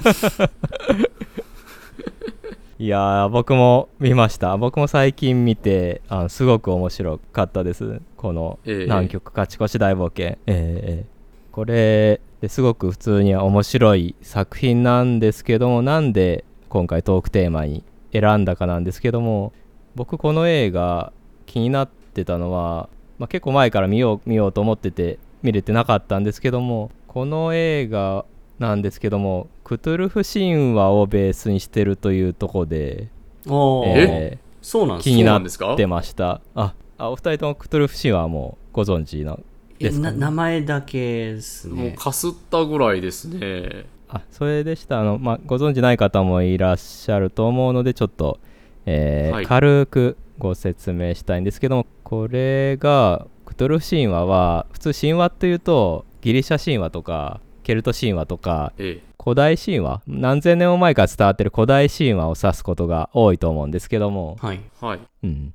いやー僕も見ました。僕も最近見てあのすごく面白かったです。このええ。南極勝ち越し大冒険、ええええ。これですごく普通には面白い作品なんですけどもなんで今回トークテーマに選んだかなんですけども僕この映画気になってたのは、まあ、結構前から見よう見ようと思ってて見れてなかったんですけどもこの映画なんですけどもクトゥルフ神話をベースにしてるというところで、おー。えそうなんです気になっそうなんですか？てましたああお二人ともクトゥルフ神話はもうご存知のえですか？ねな名前だけですもうね。かすったぐらいですね。あそれでした。あの、まあ、ご存知ない方もいらっしゃると思うのでちょっと、えーはい。軽くご説明したいんですけどもこれがクトゥルフ神話は普通神話っていうとギリシャ神話とかケルト神話とかえ古代神話？何千年も前から伝わってる古代神話を指すことが多いと思うんですけども、はい。え。はい。うん、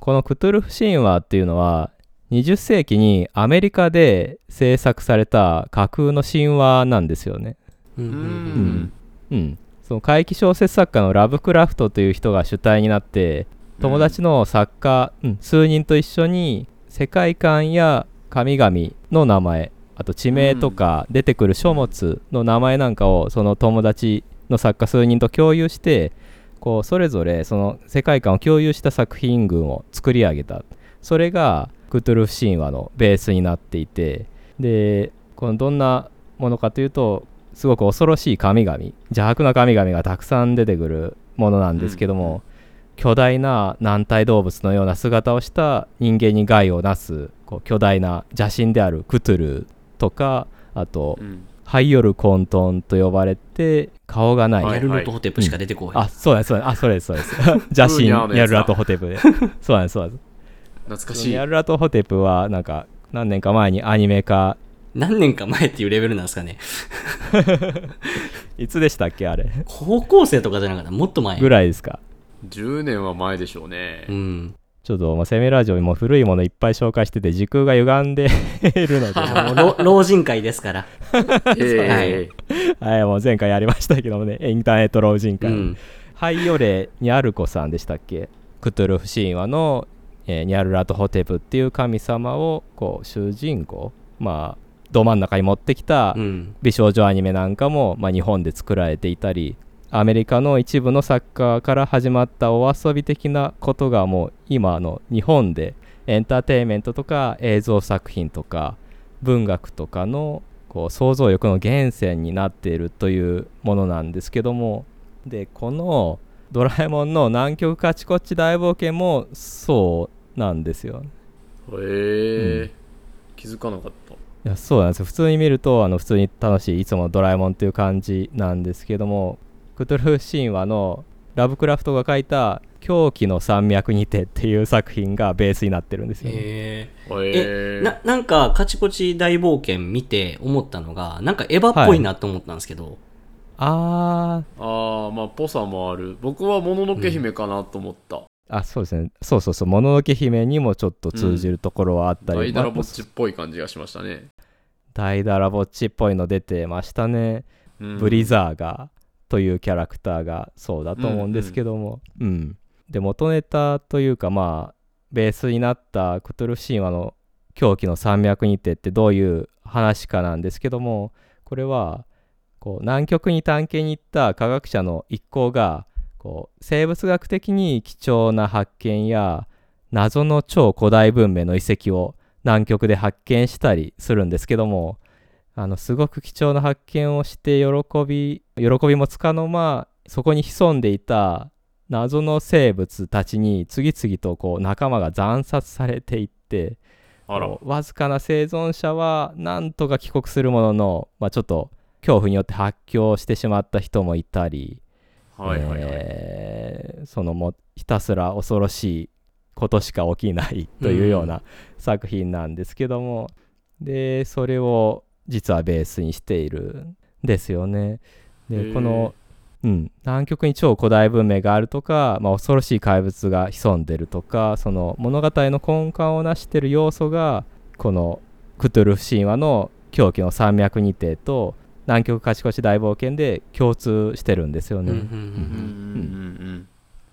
このクトゥルフ神話っていうのは20世紀にアメリカで制作された架空の神話なんですよね。うんうんううんん。うん、その怪奇小説作家のラブクラフトという人が主体になって友達の作家、うん数人と一緒に世界観や神々の名前あと地名とか出てくる書物の名前なんかをその友達の作家数人と共有してこうそれぞれその世界観を共有した作品群を作り上げた。それがクトゥルフ神話のベースになっていてでこのどんなものかというとすごく恐ろしい神々邪悪な神々がたくさん出てくるものなんですけども、巨大な軟体動物のような姿をした人間に害をなすこう巨大な邪神であるクトゥルとかあと、うん。ハイヨル混沌と呼ばれて顔がない、はいヤルロとホテプしか出てこない。あそうですそうですあそれですそうです邪神ブーニャーのやつだ。ニャルラとホテプで。そうなんですそうなんです懐かしい。ニャルラとホテプはなんか何年か前にアニメ化。何年か前っていうレベルなんですかね。いつでしたっけあれ。高校生とかじゃなかった？もっと前。ぐらいですか10年は前でしょうねう。ん。ちょっと、まあ、セミラジオも古いものいっぱい紹介してて時空が歪んで いるので、もう老老人会ですから。ええはい、もう前回やりましたけどもね、インターネット老人会。うん。ハイヨレ・ニャルコさんでしたっけ？クトゥルフ神話の、えーニャルラとホテプっていう神様をこう主人公、まあ、ど真ん中に持ってきたうん。美少女アニメなんかも、まあ、日本で作られていたりアメリカの一部のサッカーから始まったお遊び的なことがもう今の日本でエンターテインメントとか映像作品とか文学とかのこう想像力の源泉になっているというものなんですけどもでこの「ドラえもんの南極カチコチ大冒険」もそうなんですよ。へえ、気づかなかった。いやそうなんですよ普通に見るとあの普通に楽しいいつものドラえもんっていう感じなんですけどもクトゥルフ神話のラブクラフトが書いた「狂気の山脈にて」っていう作品がベースになってるんですよ、ね。えええななんかカチコチ大冒険見て思ったのがなんかエヴァっぽいなと思ったんですけど、あああ、まあ、ぽさもある。僕はもののけ姫かなと思った。ーあそうですね。そうそうそう「もののけ姫」にもちょっと通じるところはあったり、大だらぼっまあちっぽい感じがしましたね。大だらぼっちっぽいの出てましたね、うん。ブリザーがというキャラクターがそうだと思うんですけども、うん。で元ネタというかまあベースになったクトゥルフ神話の狂気の山脈にてってどういう話かなんですけどもこれはこう南極に探検に行った科学者の一行がここう生物学的に貴重な発見や謎の超古代文明の遺跡を南極で発見したりするんですけどもあのすごく貴重な発見をして喜び喜びもつかの間そこに潜んでいた謎の生物たちに次々とこう仲間が惨殺されていってわずかな生存者はなんとか帰国するものの、まあ、ちょっと恐怖によって発狂してしまった人もいたり、はいはいはい。えーそのもうひたすら恐ろしいことしか起きないというような作品なんですけども、でそれを実はベースにしているんですよね。でこの、うん、南極に超古代文明があるとか、まあ、恐ろしい怪物が潜んでるとかその物語の根幹を成してる要素がこのクトゥルフ神話の狂気の山脈二帝と南極勝ち越し大冒険で共通してるんですよね。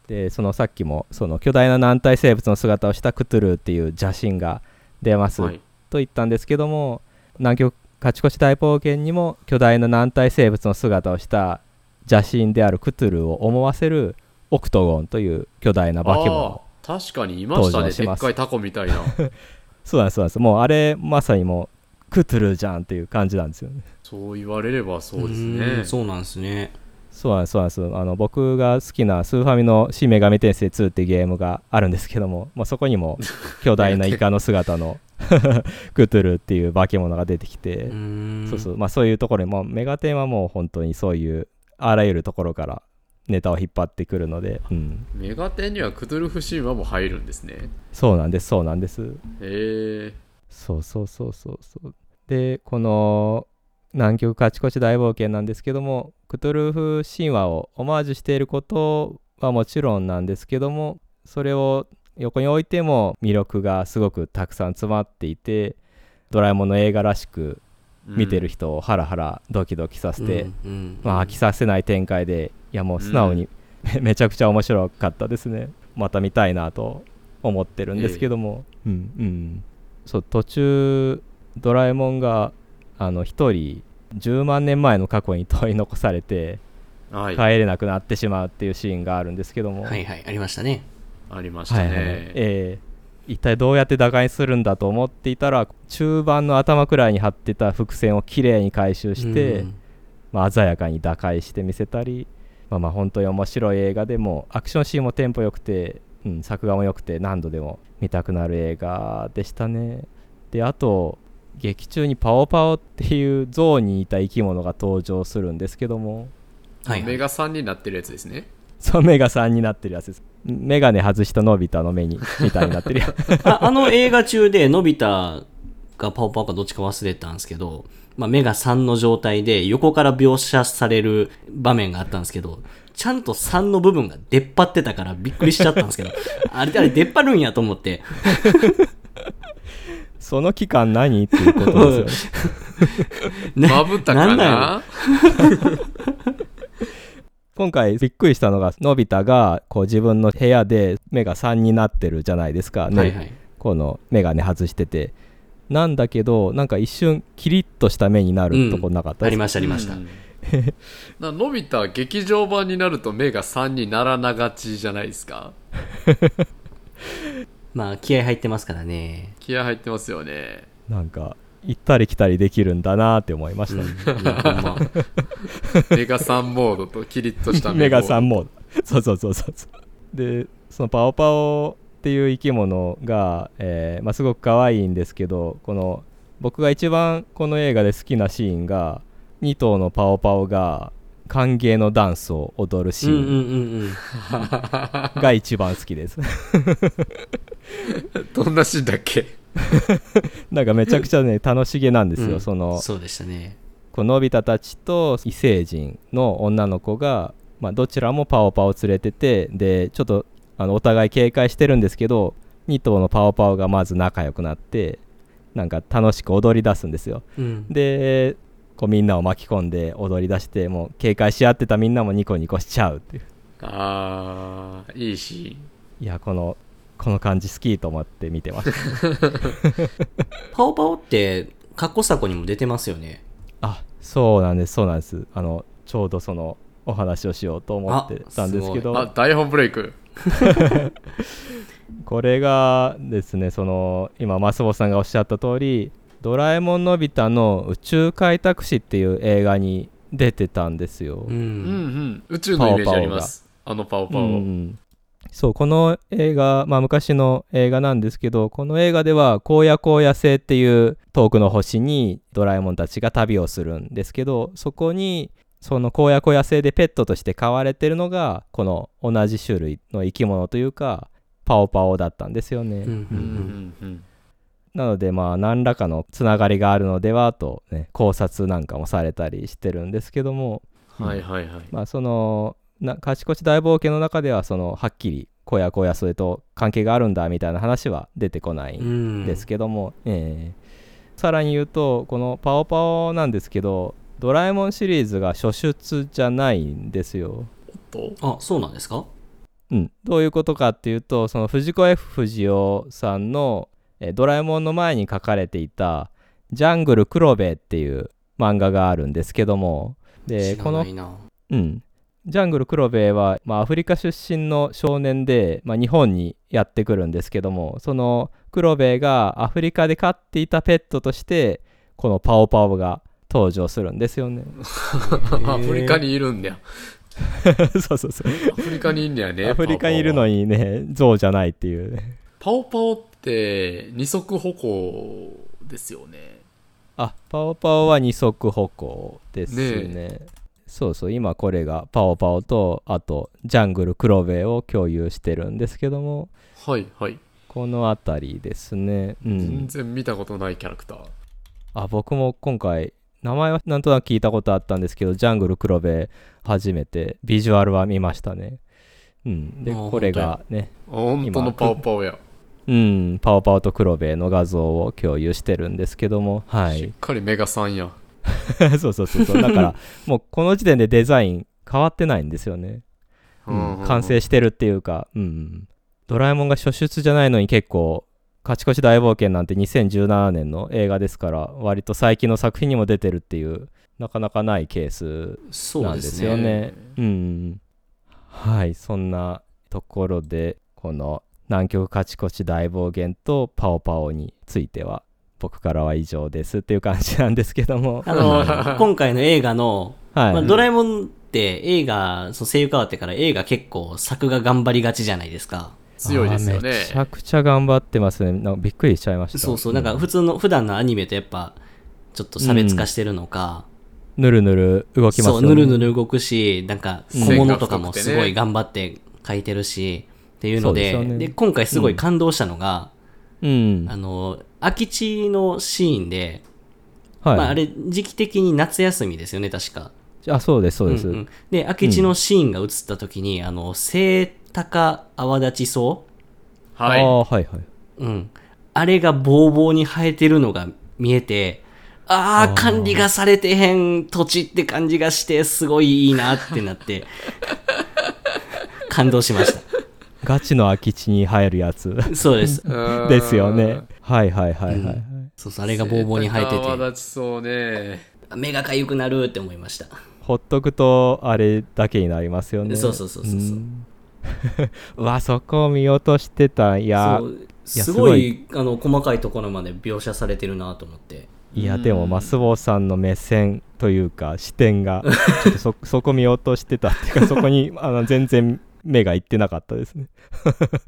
でそのさっきもその巨大な軟体生物の姿をしたクトゥルーっていう邪神が出ます。と言ったんですけども南極勝ち越し大冒険にも巨大な軟体生物の姿をした邪神であるクトゥルーを思わせるオクトゴンという巨大な化け物確かにいましたね。でっかいタコみたいな。そうなんですそうなんですもうあれまさにもうクトゥルーじゃんっていう感じなんですよねそう言われればそうですうねん。そうなんですね。そうなんですそうなんですあの僕が好きなスーファミの「新女神転生2」ってゲームがあるんですけども、まあ、そこにも巨大なイカの姿のクトゥルーっていう化け物が出てきて、うん。そうそう。まあそういうところにもうメガテンはもう本当にそういうあらゆるところからネタを引っ張ってくるので、うん、メガテンにはクトゥルフ神話も入るんですね。そうなんです。そうなんです。へえ。そうそうそうそうそう。でこの南極勝ち越し大冒険なんですけどもクトゥルフ神話をオマージュしていることはもちろんなんですけどもそれを横に置いても魅力がすごくたくさん詰まっていてドラえもんの映画らしく見てる人をハラハラドキドキさせて、うんうんまあ飽きさせない展開でいやもう素直に、めちゃくちゃ面白かったですね。また見たいなと思ってるんですけども、うんうん。そう途中ドラえもんがあの一人10万年前の過去に問い残されてはい。帰れなくなってしまうっていうシーンがあるんですけども、はいはい、ありましたね。ありましたはいはいはい。ね。えー一体どうやって打開するんだと思っていたら中盤の頭くらいに張ってた伏線をきれいに回収して、うん。まあ、鮮やかに打開してみせたり、まあ、まあ本当に面白い映画でもアクションシーンもテンポ良くて、うん、作画も良くて何度でも見たくなる映画でしたね。であと劇中にパオパオっていう象にいた生き物が登場するんですけども。はいはい。メガ3になってるやつですね。そう目が3になってるやつですメガネ外したのび太の目にみたいになってるやつ ああの映画中で、のび太がパオパオかどっちか忘れたんですけど、まあ、目が3の状態で横から描写される場面があったんですけど、ちゃんと3の部分が出っ張ってたからびっくりしちゃったんですけど、あれ、あれ出っ張るんやと思って、その期間何っていうことですよね。なまぶたかな？んなんやな今回びっくりしたのがのび太がこう自分の部屋で目が3になってるじゃないですか、ね。はいはい。この眼鏡外してて。なんだけどなんか一瞬キリッとした目になるとこなかったですか、ありました、ありました。う。ん。なのび太は劇場版になると目が3にならながちじゃないですか？まあ、気合入ってますからね。気合入ってますよね。なんか行ったり来たりできるんだなって思いましうん。た、いやほんま。メガ3モードとキリッとした目がモ。ード3モード。そうそうそうそうでそのパオパオっていう生き物が、えーまあ、すごく可愛いんですけどこの僕が一番この映画で好きなシーンが2頭のパオパオが歓迎のダンスを踊るシーン。が一番好きです、どんなシーンだっけ？なんかめちゃくちゃね楽しげなんですよ、うんそのそうでしたね。こうのび太たちと異星人の女の子が、まあ、どちらもパオパオ連れててでちょっとあのお互い警戒してるんですけど2頭のパオパオがまず仲良くなってなんか楽しく踊り出すんですようん。でこうみんなを巻き込んで踊り出してもう警戒し合ってたみんなもニコニコしちゃうっていうあーいいシいやこのこの感じ好きと思って見てます。パオパオって、カッコサコにも出てますよね。あそうなんですそうなんです。あのちょうどそのお話をしようと思ってたんですけど。あ台本ブレイク。これがですねその今マスボさんがおっしゃった通り「ドラえもんのび太の宇宙開拓史」っていう映画に出てたんですよ。う。うんうん。ん宇宙のイメージあります。あのパオパオ、うんそうこの映画、まあ、昔の映画なんですけどこの映画では荒野荒野星っていう遠くの星にドラえもんたちが旅をするんですけどそこにその荒野荒野星でペットとして飼われてるのがこの同じ種類の生き物というかパオパオだったんですよね。うんうん。うんうんうん。なのでまあ何らかのつながりがあるのではと、ね、考察なんかもされたりしてるんですけども、はいはいはい。まあそのな「賢ち大冒険」の中ではそのはっきり荒野荒野それと関係があるんだみたいな話は出てこないうん。んですけども、えーさらに言うとこの「パオパオ」なんですけどドラえもんシリーズが初出じゃないんですよ。と。あ、そうなんですか？うん、どういうことかっていうとその藤子 F 不二雄さんの、えードラえもんの前に書かれていた「ジャングル黒部」っていう漫画があるんですけどもでこの。うん、ジャングル黒部は、まあ、アフリカ出身の少年で、まあ、日本にやってくるんですけどもその黒部がアフリカで飼っていたペットとしてこのパオパオが登場するんですよね。アフリカにいるんだよ。そうそうそう。アフリカにいんだよねアフリカにいるのににね象じゃないっていうね。パオパオって二足歩行ですよね。あパオパオは二足歩行ですね。ねそうそう今これがパオパオとあとジャングル黒部を共有してるんですけども。はいはい、この辺りですね。うん。全然見たことないキャラクター。あ僕も今回名前はなんとなく聞いたことあったんですけどジャングル黒部初めてビジュアルは見ましたね。うん。でこれがね本当のパオパオや、うん。パオパオと黒部の画像を共有してるんですけども。はしっいかりメガさんや そうそうそうそうだから もうこの時点でデザイン変わってないんですよね、うん完成してるっていうかうんドラえもんが初出じゃないのに結構勝ち越し大冒険なんて2017年の映画ですから割と最近の作品にも出てるっていうなかなかないケースなんですすね。よね。うん。はい、そんなところで、この南極カチコチ大暴言とパオパオについては、僕からは以上ですっていう感じなんですけども。あの、今回の映画の、はい。まあ、ドラえもんって映画、そう声優変わってから映画結構作が頑張りがちじゃないですか。強いですよねめちゃくちゃ頑張ってますね。なんかびっくりしちゃいました。そうそう、なんか普通の、普段のアニメとやっぱ、ちょっと差別化してるのか、ぬるぬる動きますそう、よね。ぬるぬる動くし、なんか小物とかもすごい頑張って描いてるし、っていうのでそうでねで、今回すごい感動したのが、うん。あの、空き地のシーンで、はい。まああれ、時期的に夏休みですよね、確か。あ、そうです、そうです。んんで、空き地のシーンが映った時に、あの、聖高泡立ち草はいああ、はいはい。うん。あれがボーボーに生えてるのが見えて、ああ、管理がされてへん土地って感じがして、すごいいいなってなって、感動しましガチの空き地に生えるやつた。そうです。ですよね。はいはいはいはい。そうそう、あれがボーボーに生えて泡て、立ちそうね目が痒くなるって思いました。ほっとくとあれだけになりますよね。そうそうそうそうそうん うわ、そこを見落としてた。いやそ、うやすごいあの細かいところまで描写されてるなと思って。いや、うんでも、マスボさんの目線というか、視点が、ちょっとそ そこ見落としてたっていうか、そこにあの全然目がいってなかったですね。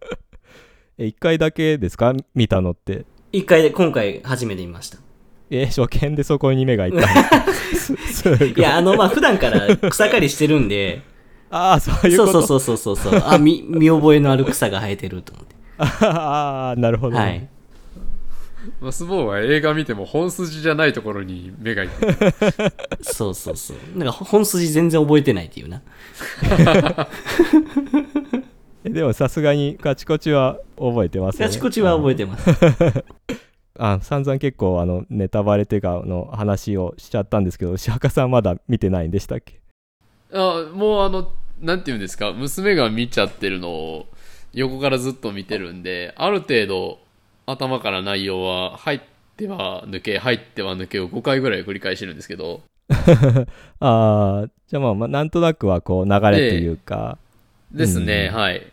え、一回だけですか？見たのって。一回で、今回初めて見ました。え、初見でそこに目がいったい いや、あの、まあ、普段から草刈りしてるんで、ああ、そういうそうこと？そうそうそうそう。あ、見、見覚えのある草が生えてると思って。ああ、なるほど。はい。マスボーは映画見ても本筋じゃないところに目がいってる そうそうそう。なんか本筋全然覚えてないっていうな。えでもさすがにカチコチは覚えてますよね。ガチコチは覚えてます。あ散々結構あのネタバレというかの話をしちゃったんですけど牛若さんまだ見てないんでしたっけ？あもうあのなんていうんですか？娘が見ちゃってるのを横からずっと見てるんである程度頭から内容は入っては抜け入っては抜けを5回ぐらい繰り返してるんですけど ああ、じゃあまあまあ、なんとなくはこう流れというか、ですね、うんはい。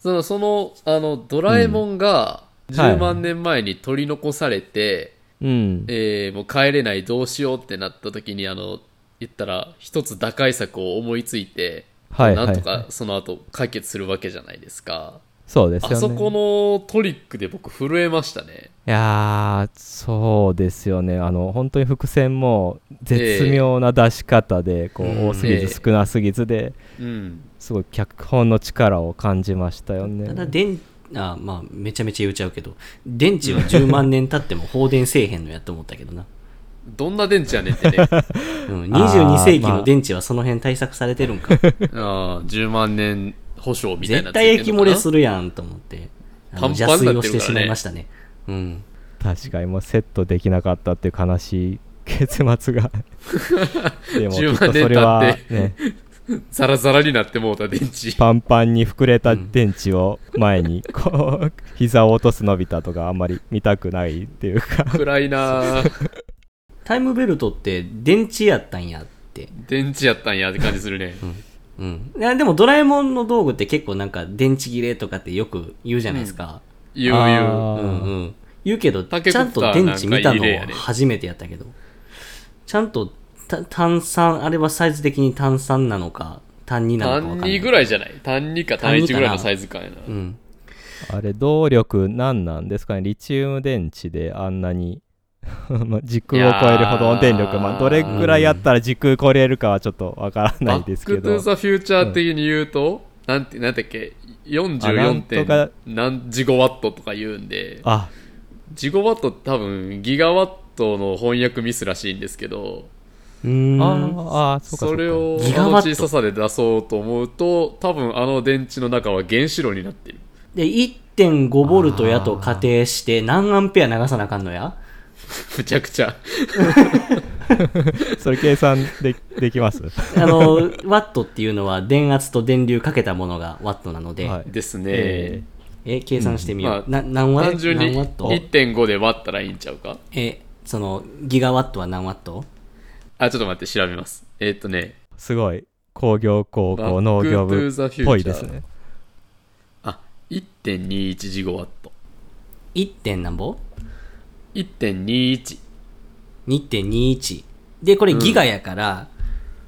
その、その、あの、ドラえもんがはい10万年前に取り残されて、うん。えーもう帰れないどうしようってなった時に、あの、言ったら、一つ打開策を思いついて、はいはいなんとかその後解決するわけじゃないですか。そうですよね。あそこのトリックで僕震えましたね。いやー、そうですよね。あの、本当に伏線も絶妙な出し方で、こうんう、多すぎずええ少なすぎずで、うん。すごい脚本の力を感じましたよね。ただ電あまあめちゃめちゃ言っちゃうけど電池は10万年経っても放電せえへんのやと思ったけどな、どんな電池やねんってね。うん、あ22ー世紀まあの電池はその辺対策されてるんか ああ、10万年保証みたいな絶対液漏れする。るやんと思ってパンパンにな邪推をしてしってるからねまいましたねうん確かにもうセットできなかったっていう悲しい結末が。でもき10っとそれはね、ザラザラになってもうた電池。パンパンに膨れた電池を前に、こう、膝を落とすのび太とかあんまり見たくないっていうか。暗いなぁタイムベルトって電池やったんやって電池やったんやって感じするね。うんいやでもドラえもんの道具って結構なんか電池切れとかってよく言うじゃないですか、言う言う。あうーんうん、言うけどちゃんと電池見たの初めてやったけど。ちゃんとた炭酸あれはサイズ的に炭酸なのか単2なのか分か単んない。2ぐらいじゃない？単2か単1ぐらいのサイズ感やな。うん。あれ、動力何なんですかね？リチウム電池であんなに まあ時空を超えるほどの電力、まあ、どれぐらいやったら時空超えるかはちょっとわからなバッいですけど。クトゥーザフューチャー的に言うと、なんて、なんだっけ、あなん44とか。点何ジゴワットとか言うんで、あ。ジゴワットって多分ギガワットの翻訳ミスらしいんですけど、うーん。あーあーそうかそれをギガワット。あの小ささで出そうと思うと、多分あの電池の中は原子炉になってる。で1.5ボルトやと仮定して何アンペア流さなあかんのや？むちゃくちゃ。それ計算でできます？あのワットっていうのは電圧と電流かけたものがワットなので、はい。ですね。ええ計算してみよう、うん。まな何ワ単純に何ワット？1.5で割ったらいいんちゃうか？えそのギガワットは何ワット？あ、ちょっと待って、調べます。えーっとね、すごい。工業高校農業部っぽいですね。あ、1.21ジゴワット。1. 点なんぼ？1.21。2.21でこれギガやから、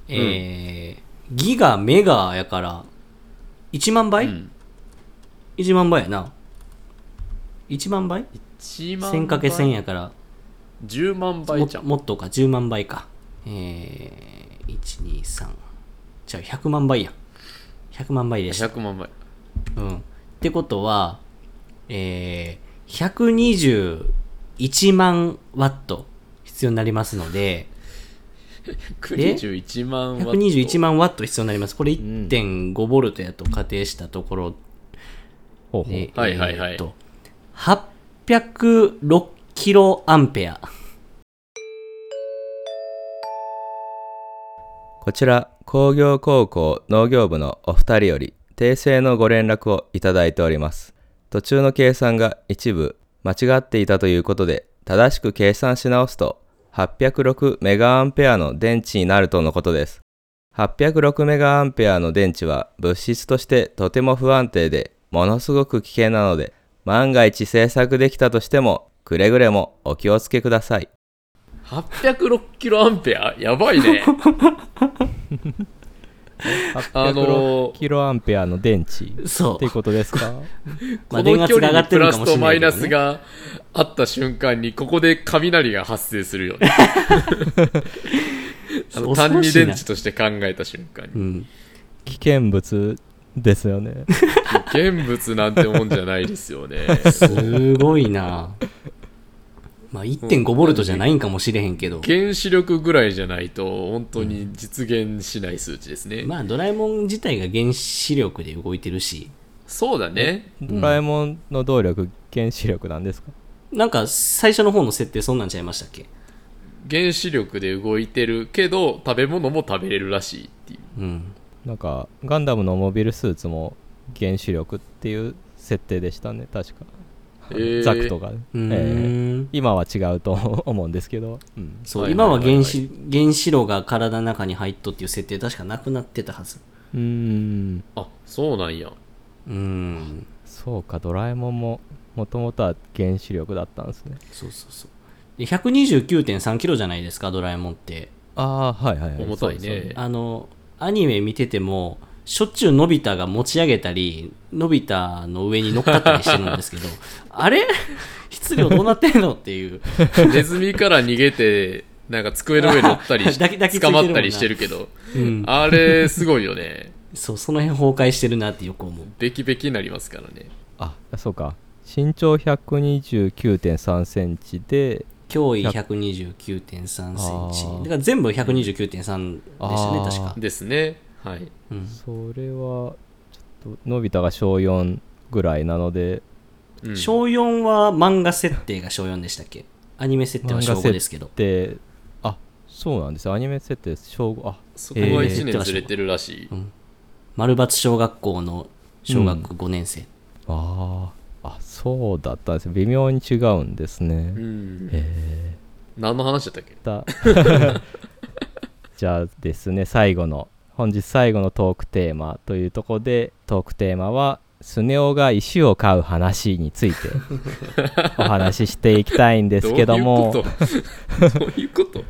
えーギガメガやから1万倍、うん。1万倍やな1万倍？1万 ?1000 かけ1000やから10万倍もじゃん。もっとか10万倍かえー、123じゃあ100万倍やん100万倍でした100万倍。うん。ってことは、えー、121万ワット必要になりますので、121万ワット。121万ワット必要になります。これん1.5ボルトやと仮定したところほうほうで、はいはいはいえーっと、806キロアンペア。こちら工業高校農業部のお二人より訂正のご連絡をいただいております途中の計算が一部間違っていたということで正しく計算し直すと806メガアンペアの電池になるとのことです。806メガアンペアの電池は物質としてとても不安定でものすごく危険なので万が一製作できたとしてもくれぐれもお気をつけください。806キロアンペア？やばいね。あの806キロアンペアの電池そうっていうことですか？まあ電この距圧が上がって離にプラるかもしれスとマイナスがあった瞬間に、ここで雷が発生するよね。あの単二電池として考えた瞬間に。うん。危険物ですよね 現物なんてもんじゃないですよね。すごいなまあ1.5ボルトじゃないんかもしれへんけど。原子力ぐらいじゃないと本当に実現しない数値ですね。まあドラえもん自体が原子力で動いてるし、そうだね。ドラえもんの動力原子力なんですか？なんか最初の方の設定そんなんちゃいましたっけ？原子力で動いてるけど食べ物も食べれるらしいっていう。うん。なんかガンダムのモビルスーツも原子力っていう設定でしたね確かえーザクとか、うえー。ん。今は違うと 思うんですけど、うん、そう、はい今は原子、原子炉が体の中に入っとっていう設定確かなくなってたはず。うーん。あそうなんや。うーん。そうかドラえもんももともとは原子力だったんですね。そうそうそう。で129.3キロじゃないですか、ドラえもんって。ああはいはいはい。重たいね。そうですあの、アニメ見てても、しょっちゅうのび太が持ち上げたり、のび太の上に乗っかったりしてるんですけど、あれ？質量どうなってんのっていう。ネズミから逃げてなんか机の上に乗ったりし て捕まったりしてるけどうん。あれすごいよねそう、その辺崩壊してるなってよく思う。ベキベキになりますからねあそうか身長129.3センチで脅威129.3センチ。だから全部129.3でしたね、確か。ですねはい。うん。それはちょっとのび太が小4ぐらいなので。うん。小4は漫画設定が小4でしたっけ？アニメ設定は小5ですけど。であそうなんです。よアニメ設定小5あそこは1年ずれてるらしい、丸抜小学校の小学5年生。あー。あそうだったんです。よ微妙に違うんですね、うん。え何の話だったっけ？じゃあですね最後の本日最後のトークテーマというところでトークテーマはスネ夫が石を買う話について お話ししていきたいんですけども。どういうこと？どういうこと？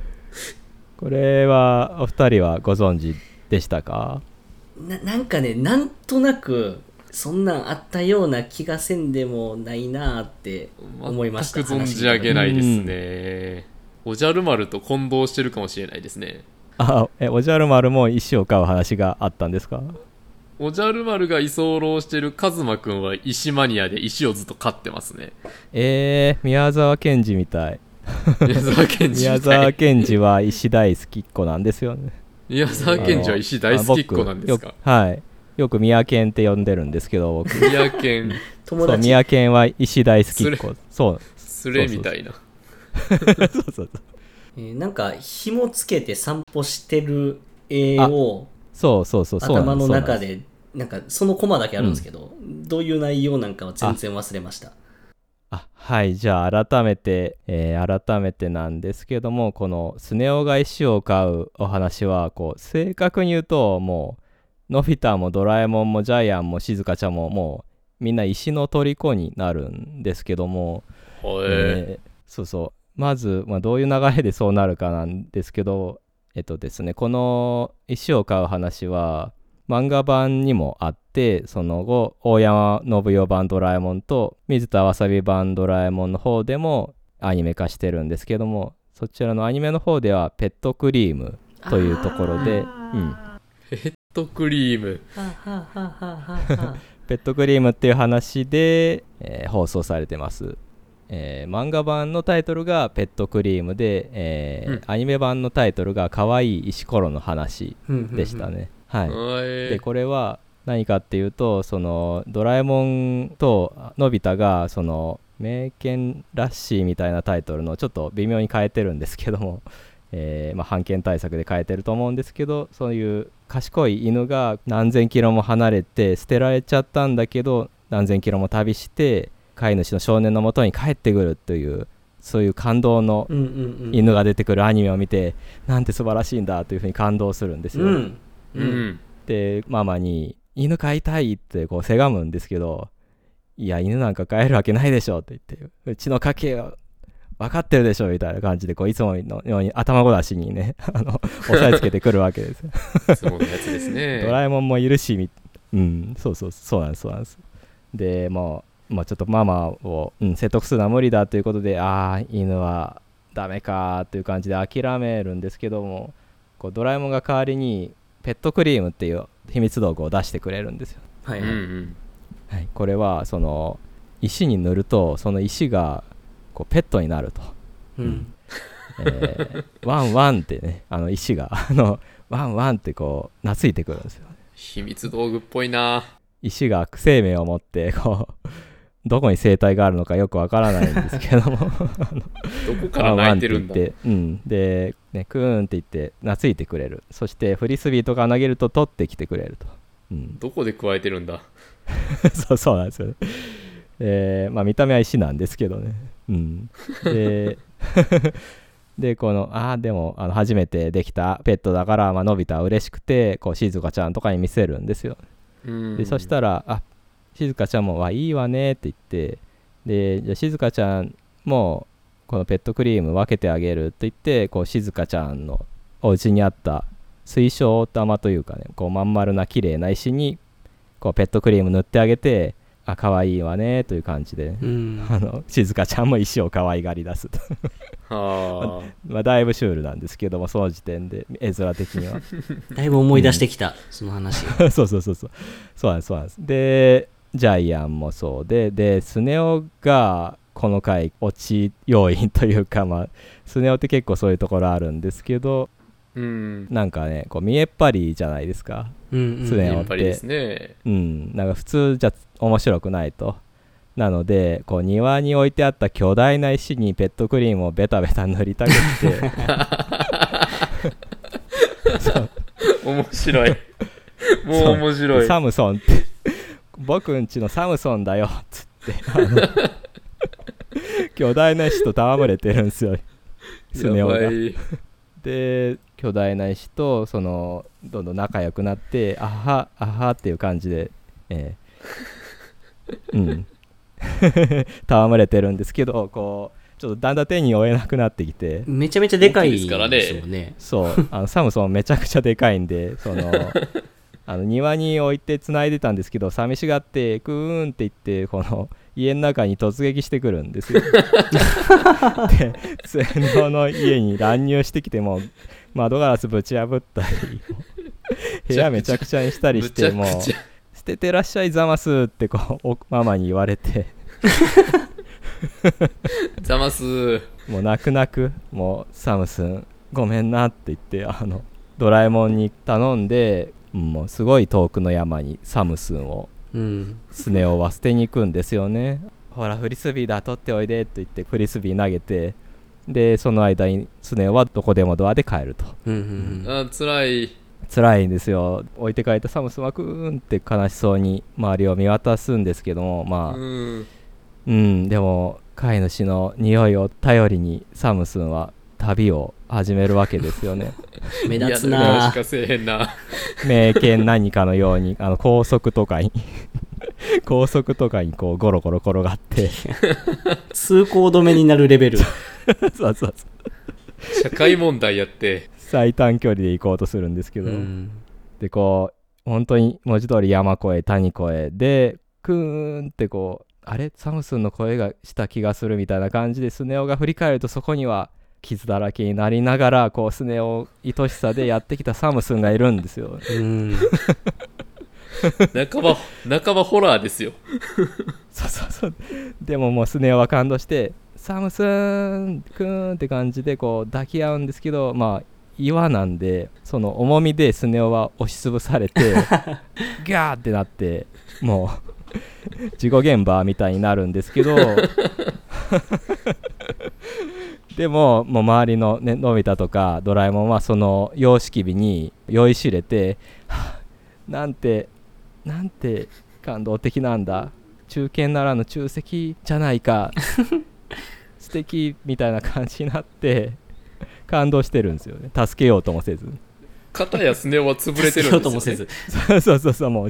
これはお二人はご存知でしたか？ななんかね、なんとなく、そんなんあったような気がせんでもないなーって思いました。全く存じ上げないですね、おじゃる丸と混同してるかもしれないですねあえおじゃる丸も石を買う話があったんですか？おじゃる丸が居候してるカズマくんは石マニアで石をずっと飼ってますね。えー、宮沢賢治みたい。宮沢賢治宮沢賢治は石大好きっ子なんですよね。宮沢賢治は石大好きっ子なんですか？はい。よく宮賢って呼んでるんですけど僕。宮賢友達そう宮賢は石大好きっ子。そう。スレみたいな。そうそうそうえーなんか紐つけて散歩してる絵をそうそうそう頭の中でなんかそのコマだけあるんですけど、どういう内容なんかは全然忘れました。あはいじゃあ改めて、えー改めてなんですけどもこのスネ夫が石を買うお話はこう正確に言うともうのび太もドラえもんもジャイアンもしずかちゃんももうみんな石の虜になるんですけども、へえーそうそうまず、まあ、どういう流れでそうなるかなんですけどえっとですねこの石を買う話は漫画版にもあってその後大山信代版ドラえもんと水田わさび版ドラえもんの方でもアニメ化してるんですけどもそちらのアニメの方ではペットクリームというところで、うん、えヘッドクリーム。ペットクリームっていう話で、えー放送されてます、えー漫画版のタイトルがペットクリームで、えーうん。アニメ版のタイトルが可愛い石ころの話でしたね。ね、はい。へでこれは何かっていうとそのドラえもんとのび太がその名犬ラッシーみたいなタイトルのちょっと微妙に変えてるんですけども、えーまあ、版権対策で変えてると思うんですけどそういう賢い犬が何千キロも離れて捨てられちゃったんだけど何千キロも旅して飼い主の少年のもとに帰ってくるというそういう感動の犬が出てくるアニメを見てなんて素晴らしいんだというふうに感動するんですよ。うん。ううん。んでママに「犬飼いたい」ってこうせがむんですけど「いや犬なんか飼えるわけないでしょ」って言って「うちの家計は分かってるでしょ」みたいな感じでこういつものように頭ごなしにね あの 押さえつけてくるわけです。よそうのやつですね。ドラえもんもいるしみうん。そうそうそうなんですそうなんです。でもう、まあ、ちょっとママを、うん、説得するのは無理だということでああ犬はダメかという感じで諦めるんですけどもこうドラえもんが代わりにペットクリームっていう秘密道具を出してくれるんですよ、はいうんはい、これはその石に塗るとその石がこうペットになると、うん。えーワンワンってねあの石があのワンワンってこう懐いてくるんですよ秘密道具っぽいな。石が生命を持ってこうどこに生態があるのかよくわからないんですけども。どこから泣いてるんだ。って言って、うん、で、ね、クーンって言って懐いてくれる。そしてフリスビーとか投げると取ってきてくれると、うん、どこで加えてるんだ。そうそうなんですよね。えーまあ、見た目は石なんですけどね。うん、で でこのああでもあの初めてできたペットだから、まあのび太は嬉しくてこう静香ちゃんとかに見せるんですよ。うん。でそしたら「あ静香ちゃんもわいいわね」って言ってでじゃあ静香ちゃんもこのペットクリーム分けてあげるって言ってこう静香ちゃんのお家にあった水晶玉というかねこうまん丸な綺麗な石にこうペットクリーム塗ってあげて「あ可愛いわね」という感じで、うん。あの静香ちゃんも石を可愛がり出すと。は まあだいぶシュールなんですけどもその時点で絵面的には。だいぶ思い出してきた、その話。そうそうそうそう。そうなんですそうなんです。でジャイアンもそうででスネ夫がこの回落ち要因というかまあスネ夫って結構そういうところあるんですけどあうん。なんかねこう見えっ張りじゃないですかうんうん。スネ夫やっぱりですね。うん。なんか普通じゃ面白くないと。なのでこう庭に置いてあった巨大な石にペットクリームをベタベタ塗りたくって。そ う面白い。もう面白い。サムソンって僕んちのサムソンだよっつって。巨大な石と戯れてるんですよスネ夫が。で巨大な石とそのどんどん仲良くなってあはあはっていう感じでえーうん。戯れてるんですけどこうちょっとだんだん手に負えなくなってきて。めちゃめちゃでかいですからねですよね。そう。あのサムソンめちゃくちゃでかいんでそのあの庭に置いて繋いでたんですけど寂しがってクーンって言ってこの家の中に突撃してくるんですよ。で末野の家に乱入してきてもう窓ガラスぶち破ったり部屋めちゃくちゃにしたりしてもう捨ててらっしゃいざますってこうおママに言われて。ざます。もう泣く泣くもうサムスンごめんなって言ってあのドラえもんに頼んでうんもうすごい遠くの山にサムスンをうん。スネ夫は捨てに行くんですよね。ほらフリスビーだ取っておいでと言ってフリスビー投げてでその間にスネ夫はどこでもドアで帰ると。うんうんうん。あ辛い。辛いんですよ。置いて帰ったサムスンはクーンって悲しそうに周りを見渡すんですけどもまあうん。うん、でも飼い主の匂いを頼りにサムスンは旅を始めるわけですよね目立つ嫌なしかせえへんな。名犬何かのようにあの高速とかに 高速とかにこうゴロゴロ転がって。通行止めになるレベル。そうそうそう。社会問題やって。最短距離で行こうとするんですけど、うん。でこう本当に文字通り山越え谷越えでクーンってこうあれ？サムスンの声がした気がするみたいな感じでスネ夫が振り返るとそこには傷だらけになりながらこうスネ夫愛しさでやってきたサムスンがいるんですよ。うん。半ば半ばホラーですよ。そうそうそう。でももうスネ夫は感動してサムスンくーんって感じでこう抱き合うんですけどまあ岩なんでその重みでスネ夫は押しつぶされて ガーってなってもう 事故現場みたいになるんですけどでももう周りの、ね、のび太とかドラえもんはその様式美に酔いしれてはあ なんてなんて感動的なんだ。中堅ならぬ中石じゃないか。素敵みたいな感じになって感動してるんですよね。助けようともせず。片やスネ夫は潰れてるんですよ、ね、助けようともせず。そうそうそうもう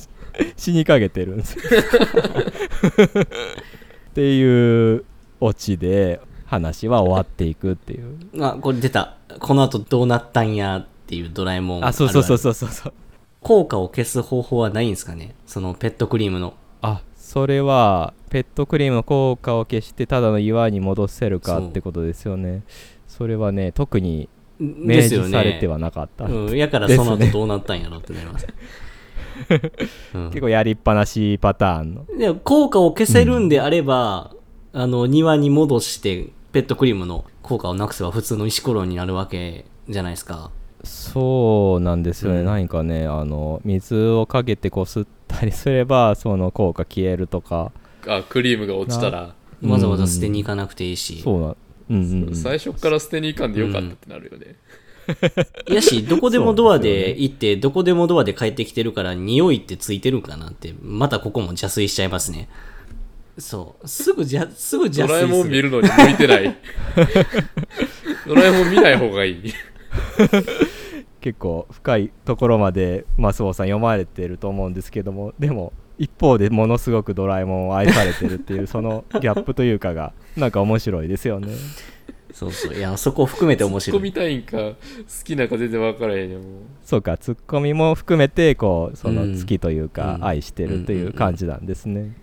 死にかけてるんですよ。っていうオチで話は終わっていくっていう あ、これ出た。この後どうなったんやっていうドラえもん。あそうそうそうう。そうそうそう効果を消す方法はないんですかね？そのペットクリームの。あそれはペットクリームの効果を消してただの岩に戻せるかってことですよねそれはね特に明。示されてはなかった、うん。やからその後どうなったんやろってなります。うん結構やりっぱなしパターンのでも効果を消せるんであれば、あの、庭に戻して、ペットクリームの効果をなくせば普通の石ころになるわけじゃないですか。そうなんですよね、うん。何かねあの水をかけてこすったりすればその効果消えるとか。あクリームが落ちたら、わざわざ捨てに行かなくていいし。そうなうんうんうん。最初から捨てに行かんでよかったってなるよね、いやし、どこでもドアで行って、どこでもドアで帰ってきてるから、匂いってついてるんかなって、またここも邪推しちゃいますね。そう。すぐじゃ、すぐじゃドラえもん見るのに向いてない。ドラえもん見ない方がいい。結構深いところまでマスオさん読まれてると思うんですけどもでも一方でものすごくドラえもんを愛されてるっていうそのギャップというかがなんか面白いですよねそうそう。いや、そこを含めて面白い。突っ込みたいんか、好きなんか全然分からへんねんもう。そうかツッコミも含めてこうそのうん好きというかうん愛してるという感じなんですね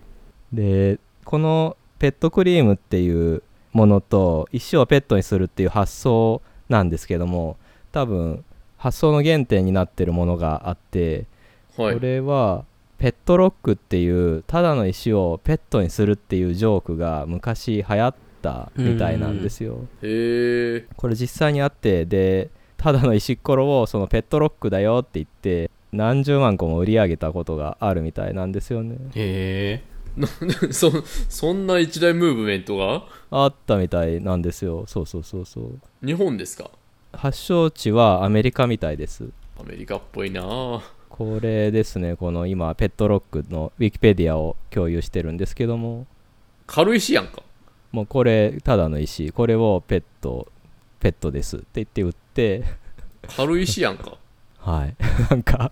でこのペットクリームっていうものと石をペットにするっていう発想なんですけども多分発想の原点になってるものがあってはいこ。れはペットロックっていうただの石をペットにするっていうジョークが昔流行ったみたいなんですよ。へえ。これ実際にあってでただの石ころをそのペットロックだよって言って何十万個も売り上げたことがあるみたいなんですよね。へえ。そ、そんな一大ムーブメントが？あったみたいなんですよ。そうそうそうそう。日本ですか？発祥地はアメリカみたいです。アメリカっぽいなぁこれですね、この今ペットロックのウィキペディアを共有してるんですけども、軽石やんか。もうこれただの石これをペットペットですって言って売って軽石やんか。はいなんか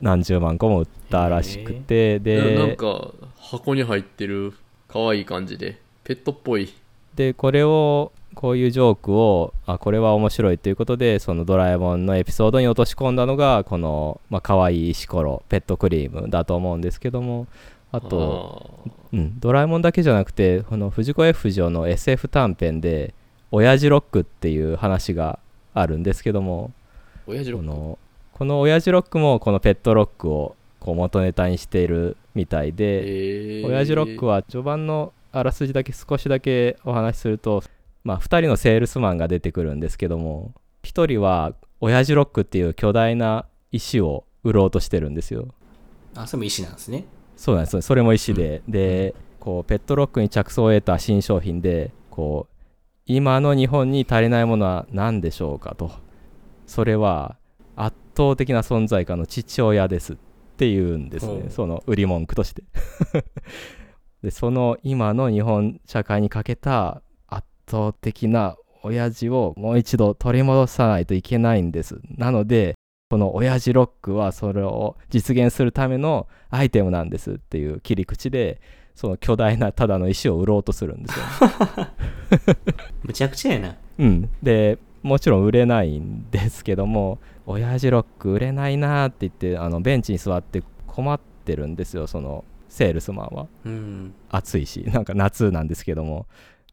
何十万個も売ったらしくてでななんか、箱に入ってる、可愛い感じで。ペットっぽい。でこれをこういうジョークをあこれは面白いということでそのドラえもんのエピソードに落とし込んだのがこの、まあ可愛い石ころペットクリームだと思うんですけどもあとうん、ドラえもんだけじゃなくてこの藤子 F 不二雄の SF 短編で「親父ロック」っていう話があるんですけども親父ロック？このこの親父ロックもこのペットロックをこう元ネタにしているみたいで、へー。親父ロックは序盤のあらすじだけ少しだけお話しすると、まあ、2人のセールスマンが出てくるんですけども1人は親父ロックっていう巨大な石を売ろうとしてるんですよ。あ、それも石なんですね。そうなんです。それも石で、でこうペットロックに着想を得た新商品でこう今の日本に足りないものは何でしょうかと。それは圧倒的な存在感の父親です。っていうんですね。ほうその売り文句として。でその今の日本社会にかけた圧倒的な親父をもう一度取り戻さないといけないんです。なのでこの親父ロックはそれを実現するためのアイテムなんですっていう切り口でその巨大なただの石を売ろうとするんですよ、むちゃくちゃやな。うん、でもちろん売れないんですけども 親父ロック売れないなーって言ってあのベンチに座って困ってるんですよそのセールスマンは。うん。暑いし なんか夏なんですけども。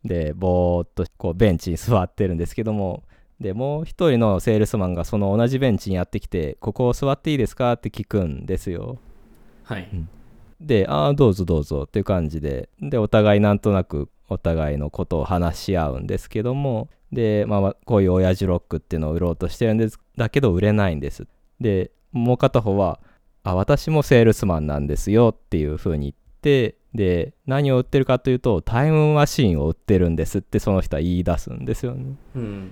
でぼーっとこうベンチに座ってるんですけども。でもう一人のセールスマンがその同じベンチにやってきて「ここ座っていいですか?」って聞くんですよ。はい。で、ああ、どうぞどうぞっていう感じで、で、お互いなんとなくお互いのことを話し合うんですけども、で、まあ、こういう親父ロックっていうのを売ろうとしてるんです、だけど売れないんです。で、もう片方は、あ、私もセールスマンなんですよっていうふうに言って、で、何を売ってるかというと、タイムマシンを売ってるんですってその人は言い出すんですよね。うん。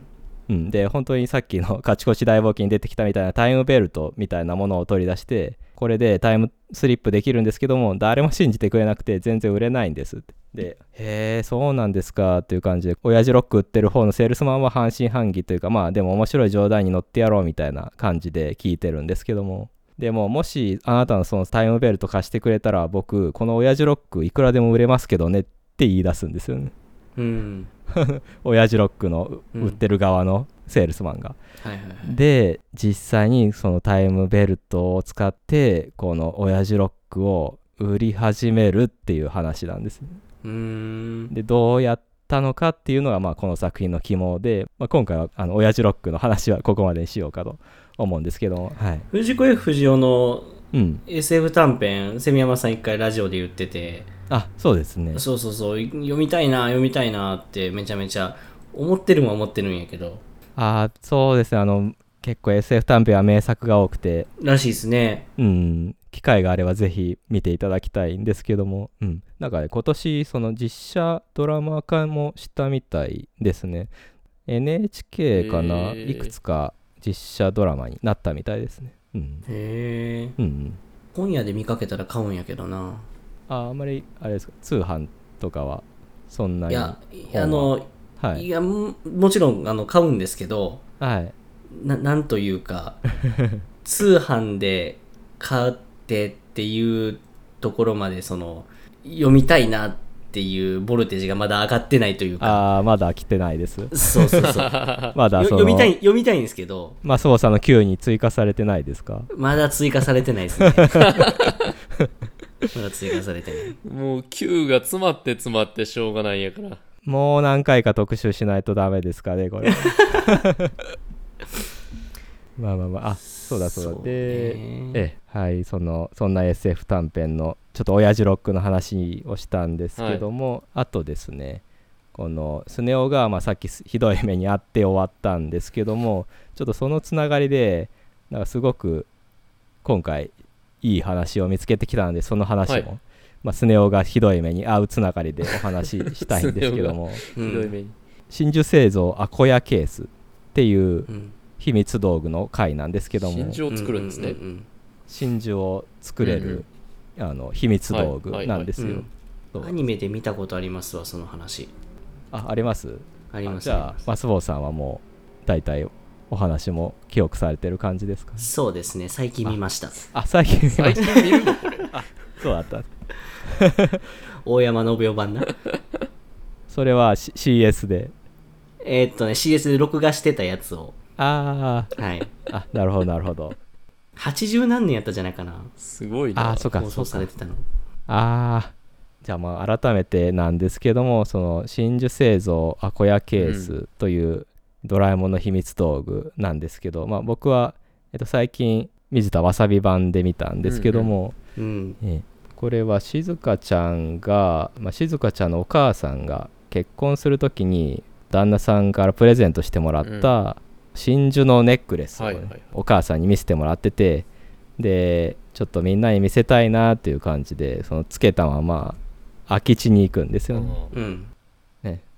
うん、で本当にさっきの「カチコチ大冒険」に出てきたみたいなタイムベルトみたいなものを取り出してこれでタイムスリップできるんですけども誰も信じてくれなくて全然売れないんですって。でへえそうなんですかっていう感じで親父ロック売ってる方のセールスマンは半信半疑というかまあでも面白い冗談に乗ってやろうみたいな感じで聞いてるんですけども。でももしあなたのそのタイムベルト貸してくれたら僕この親父ロックいくらでも売れますけどねって言い出すんですよね。うん。親父ロックのうん。売ってる側のセールスマンが、はいはいはい。で実際にそのタイムベルトを使ってこの親父ロックを売り始めるっていう話なんですうーん。でどうやったのかっていうのがまあこの作品の肝で、まあ、今回はあの親父ロックの話はここまでにしようかと思うんですけど。もはい。藤子 F 不二雄のうん。SF 短編、セミヤマさん一回ラジオで言ってて、あそうですねそうそうそう、読みたいな、読みたいなってめちゃめちゃ思ってるも思ってるんやけど、あそうですねあの結構 SF 短編は名作が多くてらしいですね。うん、機会があればぜひ見ていただきたいんですけども、うん、なんかね、今年、その実写ドラマ化もしたみたいですね。NHK かな、いくつか実写ドラマになったみたいですね。うん。へえ。うん、本屋で見かけたら買うんやけどな。ああんまりあれですか？通販とかはそんないにや、あの、は？い。いやももちろんあの買うんですけどはい。ななんというか 通販で買ってっていうところまでその読みたいなっていうボルテージがまだ上がってないというか。ああまだ来てないです。そうそうそう。まだ読みたい読みたいんですけど。まあ操作の Q に追加されてないですか？まだ追加されてないですね まだ追加されてない。もう Q が詰まって詰まってしょうがないんやから。もう何回か特集しないとダメですかねこれ まあまあまあ。あそうだそうだ。そうね。でええはい。そのそんな SF 短編のちょっと親父ロックの話をしたんですけども、あとですねこのスネ夫が、まあ、さっきひどい目に遭って終わったんですけどもちょっとそのつながりでなんかすごく今回いい話を見つけてきたのでその話も、はい。まあ、スネ夫がひどい目に遭うつながりでお話ししたいんですけどもうん。ひどい目に。真珠製造アコヤケースっていううん。秘密道具の回なんですけども真珠を作るんですね。ううん真珠を作れる、あの秘密道具なんですよ、アニメで見たことありますわその話。ああります？ありますじゃあマスボウさんはもう大体お話も記憶されてる感じですかそうですね。最近見ました。あ最近見ま最した。近見るのこれ。そうだった。大山信代版な。それは、C、CS で？えーっとね CS で録画してたやつを。あはい。ーあなるほどなるほど。80何年やったじゃないかな？すごいな。あーそっか放そうか。送されてたの。ああじゃあまあ改めてなんですけどもその真珠製造アコヤケースというドラえもんの秘密道具なんですけど、まあ僕は、えっと、最近水田わさび版で見たんですけども、うんええこれは静香ちゃんが、まあ、静香ちゃんのお母さんが結婚する時に旦那さんからプレゼントしてもらった真珠のネックレスをね、はいはい。お母さんに見せてもらっててでちょっとみんなに見せたいなっていう感じでそのつけたまま空き地に行くんですよね。うん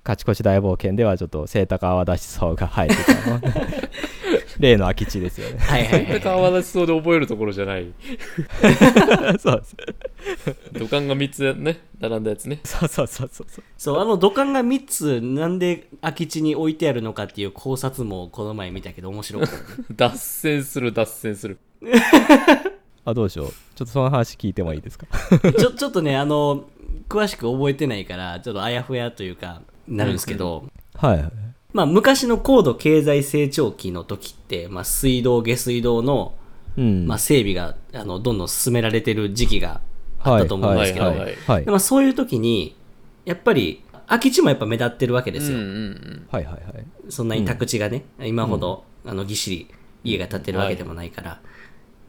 勝ち越し大冒険ではちょっとセイタカアワダシソウが生えてたの 例の空き地ですよね。はいはいはい川立ちそうで覚えるところじゃない。そうです土管が3つね、並んだやつね。そうそうそうそうそうそうあの土管が3つなんで空き地に置いてあるのかっていう考察もこの前見たけど面白かった脱線する、脱線する。あどうしようちょっとその話聞いてもいいですか？ちょちょっとねあの詳しく覚えてないからちょっとあやふやというかなるんですけど、はい。はいまあ昔の高度経済成長期の時って、まあ、水道下水道の、うん。まあ、整備があのどんどん進められてる時期があったと思うんですけど、はいはいはいはい。でまあ、そういう時にやっぱり空き地もやっぱ目立ってるわけですよ、うんうんうん。はいはいはい。そんなに宅地がね、今ほど、あのぎっしり家が建ってるわけでもないから、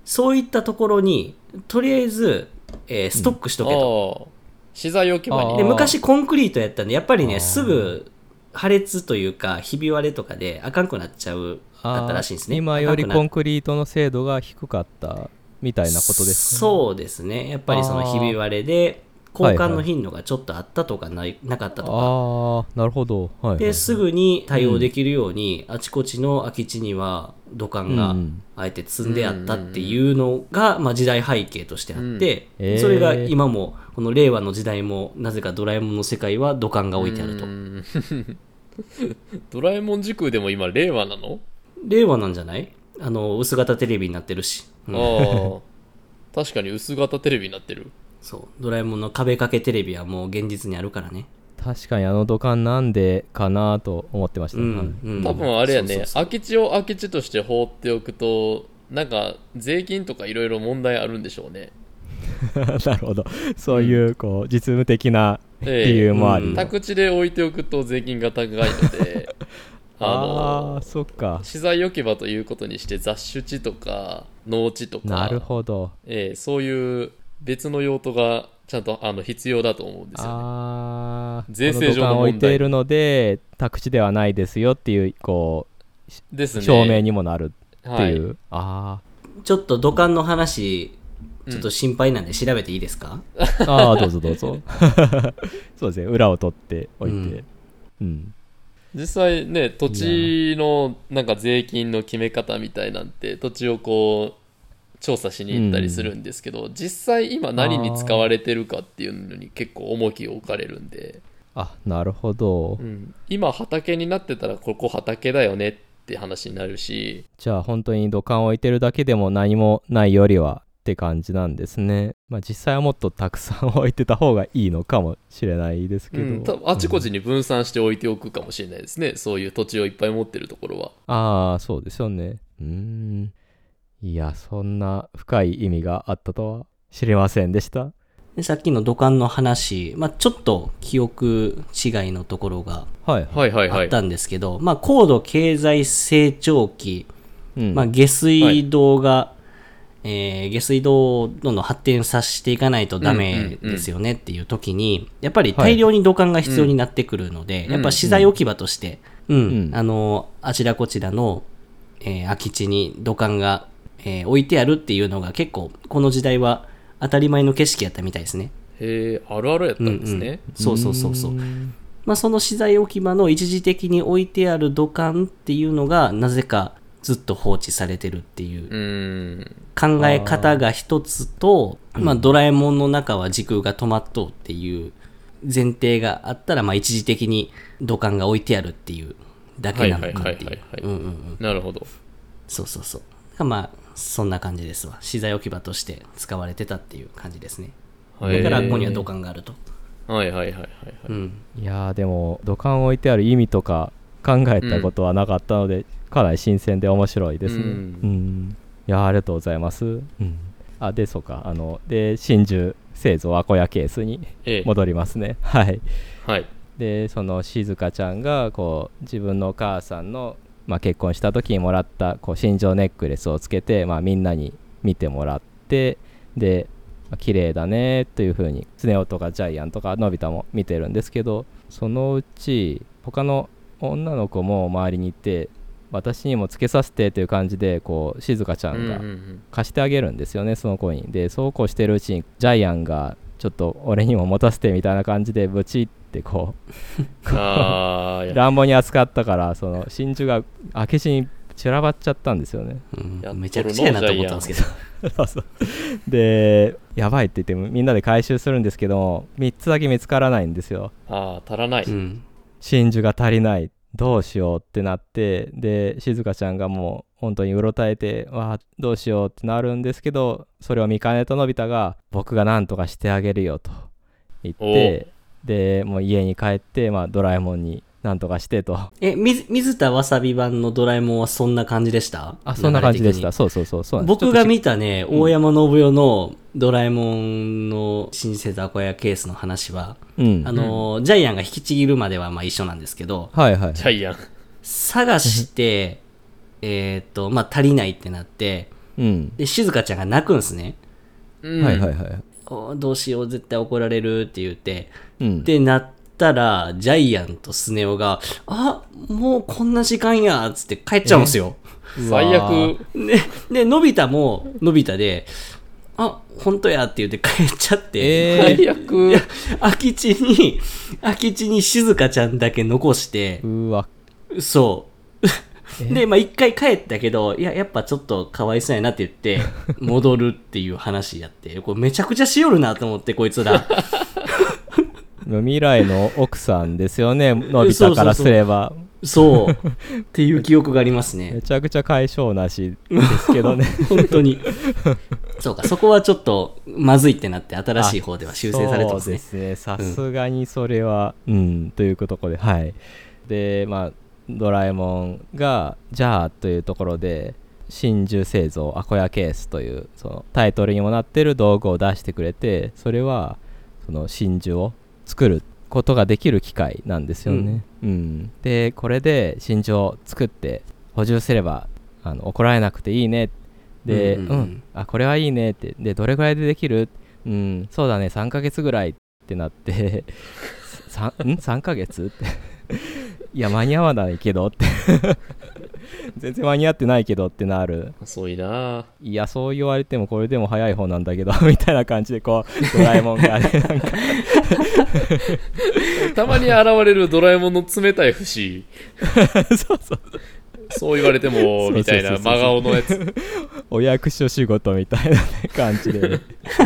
そういったところにとりあえず、えーストックしとけと、ああ。資材置き場あにでー昔コンクリートやったんでやっぱりねすぐ破裂というかひび割れとかであかんくなっちゃうだったらしいんですね。今よりコンクリートの精度が低かったみたいなことですか、ね、そうですね。やっぱりそのひび割れで交換の頻度がちょっとあったとかないなかったとか、ああなるほど。はい、はい、ですぐに対応できるように、あちこちの空き地には土管がうん。あえて積んであったっていうのが、まあ、時代背景としてあって、うん。えー。それが今もこの令和の時代もなぜかドラえもんの世界は土管が置いてあると。うん。ドラえもん時空でも今令和なの、令和なんじゃない？あの薄型テレビになってるし、うん。ああ確かに薄型テレビになってるそう。ドラえもんの壁掛けテレビはもう現実にあるからね。確かにあの土管なんでかなと思ってました、うん、はいうん。多分。あれやね。そうそうそう空き地を空き地として放っておくとなんか税金とかいろいろ問題あるんでしょうね。なるほど。そういうこう実務的なええ理由もあり、うん宅地で置いておくと税金が高いのであ あのーそっか。資材置き場ということにして雑種地とか農地とか。なるほど。ええそういう別の用途がちゃんとあの必要だと思うんですよね。ああ税制上の問題。置いているので宅地ではないですよっていうこですね。う証明にもなるってはい。いう、あちょっと土管の話ちょっと心配なんで調べていいですか、ーあーどうぞどうぞ。そうですね。裏を取っておいて。うん、実際ね土地のなんか税金の決め方みたいなんて土地をこう調査しに行ったりするんですけど、実際今何に使われてるかっていうのに結構重きを置かれるんで、あなるほど、うん、今畑になってたらここ畑だよねって話になるし。じゃあ本当に土管置いてるだけでも何もないよりはって感じなんですね。まあ実際はもっとたくさん置いてた方がいいのかもしれないですけど、うん、多分あちこちに分散して置いておくかもしれないですね、そういう土地をいっぱい持ってるところは。ああそうですよね。うーんいやそんな深い意味があったとは知りませんでした。でさっきの土管の話、まあ、ちょっと記憶違いのところがはい。はいはいはい。あったんですけど、まあ、高度経済成長期、うん。まあ、下水道が、えー下水道をどんどん発展させていかないとダメですよねっていう時に、やっぱり大量に土管が必要になってくるので、うんやっぱ資材置き場として、うん、うん。あの、あちらこちらの、えー空き地に土管が、えー置いてあるっていうのが結構、この時代は当たり前の景色やったみたいですね。へえあるあるやったんですね、そうそうそうそうー。んまあ、その資材置き場の一時的に置いてある土管っていうのが、なぜかずっと放置されてるっていう考え方が一つと、まあ、ドラえもんの中は時空が止まっとうっていう前提があったら、まあ、一時的に土管が置いてあるっていうだけなのかってはいう。うんうんうん。なるほどそうそうそう。まあ、そんな感じですわ。資材置き場として使われてたっていう感じですね。だからここには土管があると。はいはいはいはいはい、うん。いやーでも土管置いてある意味とか考えたことはなかったので、かなり新鮮で面白いですね。ううんん、いやーありがとうございます。うん、あでそうかあので真珠製造アコヤケースにええ戻りますね。はい。はいでその静香ちゃんがこう自分のお母さんの、まあ、結婚した時にもらったこう心情ネックレスをつけて、まあ、みんなに見てもらってで、まあ綺麗だねというふうにスネ夫とかジャイアンとかのび太も見てるんですけどそのうち他の女の子も周りにいて私にもつけさせてという感じでこう静香ちゃんが貸してあげるんですよねその子に。でそうこうしてるうちにジャイアンがちょっと俺にも持たせてみたいな感じでブチってこうあーいや乱暴に扱ったからその真珠が開け地に散らばっちゃったんですよね。うん。めちゃくちゃやなと思ったんですけど。そうそう。でやばいって言ってもみんなで回収するんですけど3つだけ見つからないんですよ。あー足らない、うん。真珠が足りない。どうしようってなってで静香ちゃんがもう本当にうろたえてわあどうしようってなるんですけどそれを見かねたのび太が僕が何とかしてあげるよと言ってでもう家に帰って、まあ、ドラえもんに何とかしてと。え、水水田わさび版のドラえもんはそんな感じでした？あそんな感じでした。そうそうそうそう。僕が見たね、大山信代のドラえもんの新生アコヤケースの話は、うん。あのー、ジャイアンが引きちぎるまではまあ一緒なんですけど、はいはい。ジャイアン。探して、えーっと、まあ足りないってなって、うん。で、静香ちゃんが泣くんすね。うん。はいはいはいおどうしよう、絶対怒られるって言って、うん。ってなったら、ジャイアンとスネ夫が、あ、もうこんな時間や、つって帰っちゃうんですよ。最悪。で、で、のび太も、のび太で、あ、本当やって言って帰っちゃって、えー。最悪。空き地に、空き地に静香ちゃんだけ残して、うわ。そう。で、まあ一回帰ったけど、いや、やっぱちょっとかわいそうやなって言って、戻るっていう話やって、これめちゃくちゃしよるなと思って、こいつら。未来の奥さんですよねのび太からすればそう。っていう記憶がありますねめ。ちゃくちゃ解消なしですけどね 本当に。そうか、そこはちょっとまずいってなって、新しい方では修正されてますね。そうですねさすがにそれはうん、というところではいでまあドラえもんがじゃあというところで真珠製造アコヤケースというそのタイトルにもなってる道具を出してくれてそれはその真珠を作ることができる機械なんですよね、うん。でこれで真珠を作って補充すればあの怒られなくていいね。で、うんんううん。うん。あこれはいいねって。でどれぐらいでできる？うん。そうだね。3ヶ月ぐらいってなって。ん？3ヶ月っていや間に合わないけどって。全然間に合ってないけどってなる。遅いな。いやそう言われてもこれでも早い方なんだけど みたいな感じでこうドラえもんがね なんか。たまに現れるドラえもんの冷たい節。そうそうそう。言われても、みたいな真顔のやつ。お役所仕事みたいな、ね、感じで、ね、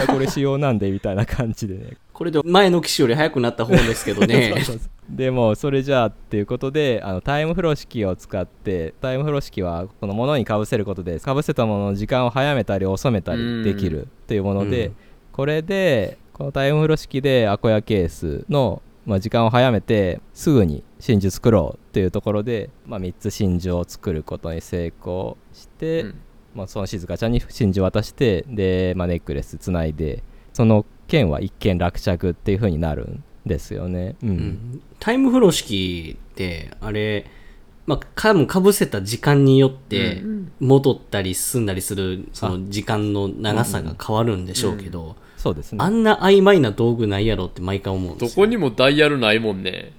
これ仕様なんでみたいな感じでねこれで前の機種より早くなった方ですけどね。そうそうそう。でもそれじゃあっていうことであのタイムフロー式を使ってタイムフロー式はこのものにかぶせることでかぶせたものの時間を早めたり遅めたりできるっていうもので、うん。これでこのタイムフロー式でアコヤケースの、まあ、時間を早めてすぐに真珠作ろうっていうところで、まあ、3つ真珠を作ることに成功して、うん。まあ、その静香ちゃんに真珠渡してで、まあ、ネックレスつないでその剣は一件落着っていう風になるんですよね。うん。うん。タイムフロー式ってあれまあかもかぶせた時間によってうん。戻ったり進んだりするその時間の長さが変わるんでしょうけど、そうですね。あんな曖昧な道具ないやろって毎回思うんですよ。どこにもダイヤルないもんね。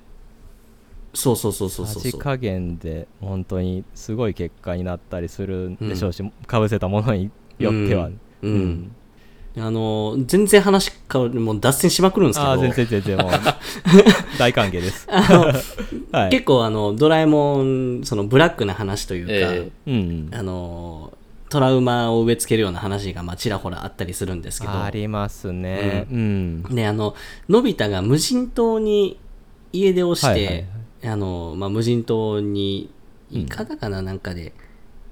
そうそうそうそうそう味加減で本当にすごい結果になったりするんでしょうし、かぶせたものによっては、うん。うんあの全然話変わるもう脱線しまくるんですけど。全然全然もう。大歓迎です、はい、結構あのドラえもんそのブラックな話というか、えうんあのトラウマを植え付けるような話がまあちらほらあったりするんですけど。ありますね。うん、であののび太が無人島に家出をして、はいはいはい。あのまあ、無人島にいかだかななんかで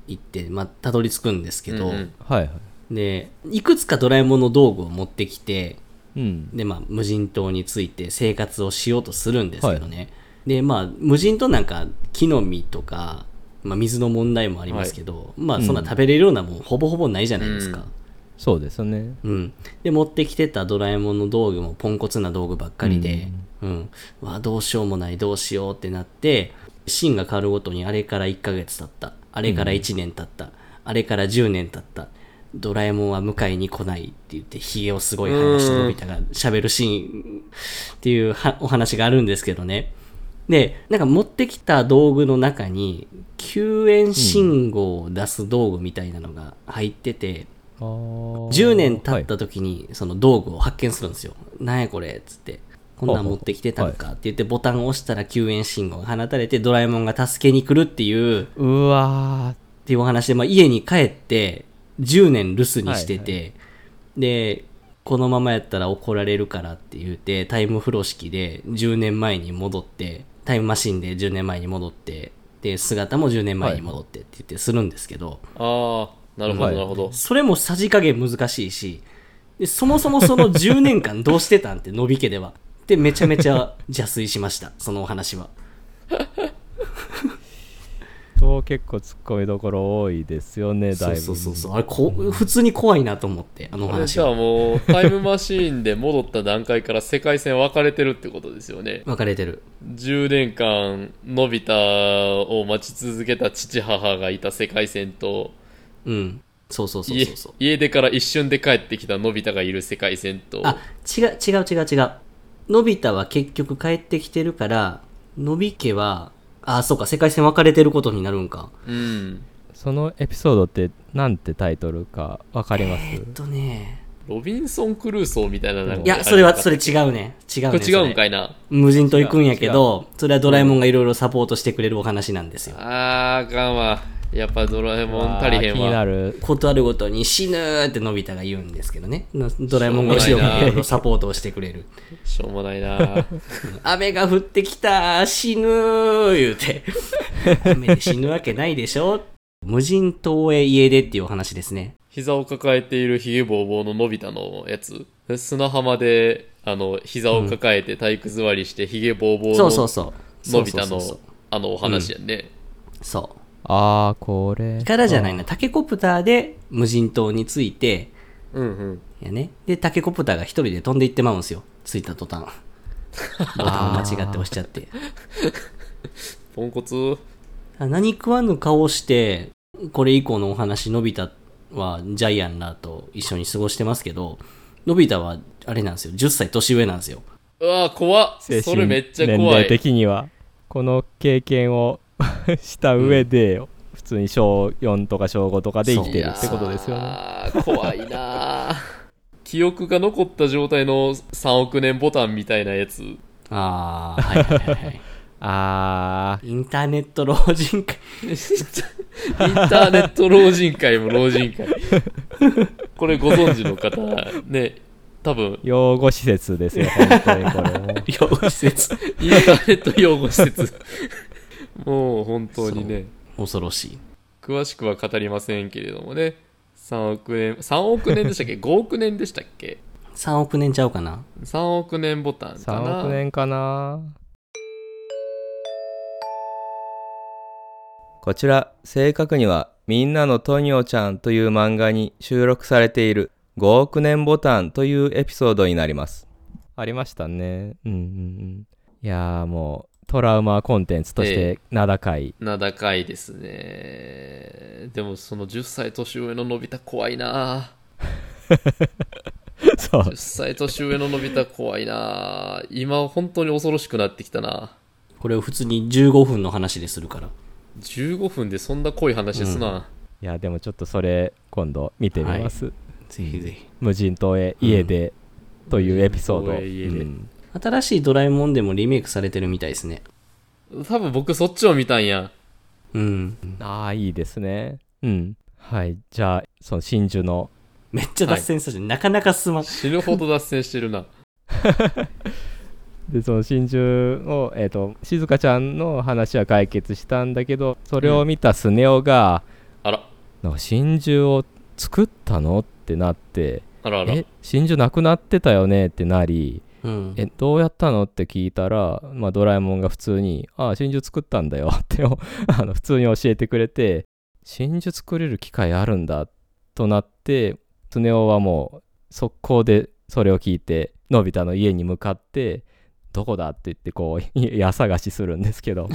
行って、まあ、たどり着くんですけど、うんうん。はいはいでいくつかドラえもんの道具を持ってきてうん。で、まあ、無人島について生活をしようとするんですけどね、でまあ無人島なんか木の実とか、まあ、水の問題もありますけど、まあそんな食べれるようなもんほぼほぼないじゃないですか、そうですね。うん、で持ってきてたドラえもんの道具もポンコツな道具ばっかりで、うん。わあどうしようもないどうしようってなってシーンが変わるごとにあれから1ヶ月経った。あれから1年経った、あれから10年経ったドラえもんは迎えに来ないって言ってひげをすごい生やしてのび太が喋るシーンっていうはお話があるんですけどねでなんか持ってきた道具の中に救援信号を出す道具みたいなのが入ってて、10 10年経った時にその道具を発見するんですよ。なんやこれっつって。こんなん持ってきてたのかって言ってボタンを押したら救援信号が放たれてドラえもんが助けに来るっていううわっていうお話で、まあ、家に帰って10年留守にしてて、でこのままやったら怒られるからって言ってタイムフロー式で10年前に戻ってタイムマシンで10年前に戻ってで姿も10年前に戻ってって言ってするんですけど、ああ、なるほど、はい。なるほど。それもさじ加減難しいしでそもそもその10年間どうしてたんってのび家では。でめちゃめちゃ邪推しましたそのお話は ーと結構ツッコミどころ多いですよねだそいうぶそうそうそう。あれこ普通に怖いなと思ってあの話は。じゃあもうタイムマシーンで戻った段階から世界線分かれてるってことですよね。分かれてる。10年間のび太を待ち続けた父母がいた世界線とうん。そうそうそう家そうそう。家出から一瞬で帰ってきたのび太がいる世界線と。あ違う違う違う違う。のび太は結局帰ってきてるからのび家はあそうか世界線分かれてることになるんか。うん。そのエピソードってなんてタイトルかわかります、えーっとね。ロビンソン・クルーソーみたいななんかいやそれはそれ違うね。違うねこれ違うんかいな。無人島行くんやけどそれはドラえもんがいろいろサポートしてくれるお話なんですよ。あーあかんわやっぱドラえもん足りへん気になわる。ことあるごとに死ぬーってのび太が言うんですけどね。のドラえもんが後ろからいろいろサポートをしてくれる。しょうもないな。雨が降ってきた死ぬー言うて。雨で死ぬわけないでしょ。無人島へ家出っていうお話ですね。膝を抱えているヒゲボーボーののび太のやつ。砂浜であの膝を抱えて体育座りしてヒゲボーボーそうそうのそう。のび太のあのお話やんね、そうああこれ。イカラじゃないな。タケコプターで無人島に着いてうんうん。やね。でタケコプターが一人で飛んでいってまうんですよ。着いた途端。ボタンを間違って押しちゃって。ポンコツ。あ何食わぬ顔してこれ以降のお話のび太はジャイアンらと一緒に過ごしてますけどのび太はあれなんですよ。10歳年上なんですよ。うわ怖っ。精それめっちゃ年齢怖い的にはこの経験を した上で、普通に小4とか小5とかで生きてるってことですよね怖いなー 記憶が残った状態の3億年ボタンみたいなやつああはいはいはいはい あインターネット老人会。インターネット老人会も老人会。これご存知の方、ね、多分ー、養護施設ですよ、本当にこれも。養護施設。インターネット用語施設。もう本当にね、恐ろしい。詳しくは語りませんけれどもね、3億年、3億年でしたっけ ?5 億年でしたっけ？3億年ちゃうかな ?3 億年ボタンかな。3億年かなこちら正確には「みんなのトニオちゃん」という漫画に収録されている5億年ボタンというエピソードになりますありましたねうんうんうんいやーもうトラウマコンテンツとして名高い、名高いですね。でもその10歳年上ののび太怖いな。そう。10歳年上ののび太怖いな。今本当に恐ろしくなってきたな。これを普通に15分の話でするから。15分でそんな濃い話すな、いやでもちょっとそれ今度見てみます、ぜひぜひ。無人島へ家でというエピソード、無人島へ家で。うん新しいドラえもんでもリメイクされてるみたいですね。多分僕そっちを見たんや。うん。ああいいですね。うん。はい。じゃあその真珠の。めっちゃ脱線したし、なかなか進まん。死ぬほど脱線してるな。でその真珠を、えー、と静香ちゃんの話は解決したんだけどそれを見たスネ夫が、あら。なんか真珠を作ったの？ってなって。あらあら。え？真珠なくなってたよね？ってなりうん。えどうやったのって聞いたら、まあ、ドラえもんが普通に「ああ真珠作ったんだよ」ってあの普通に教えてくれて真珠作れる機会あるんだとなってスネ夫はもう速攻でそれを聞いてのび太の家に向かってどこだって言ってこう家探しするんですけど、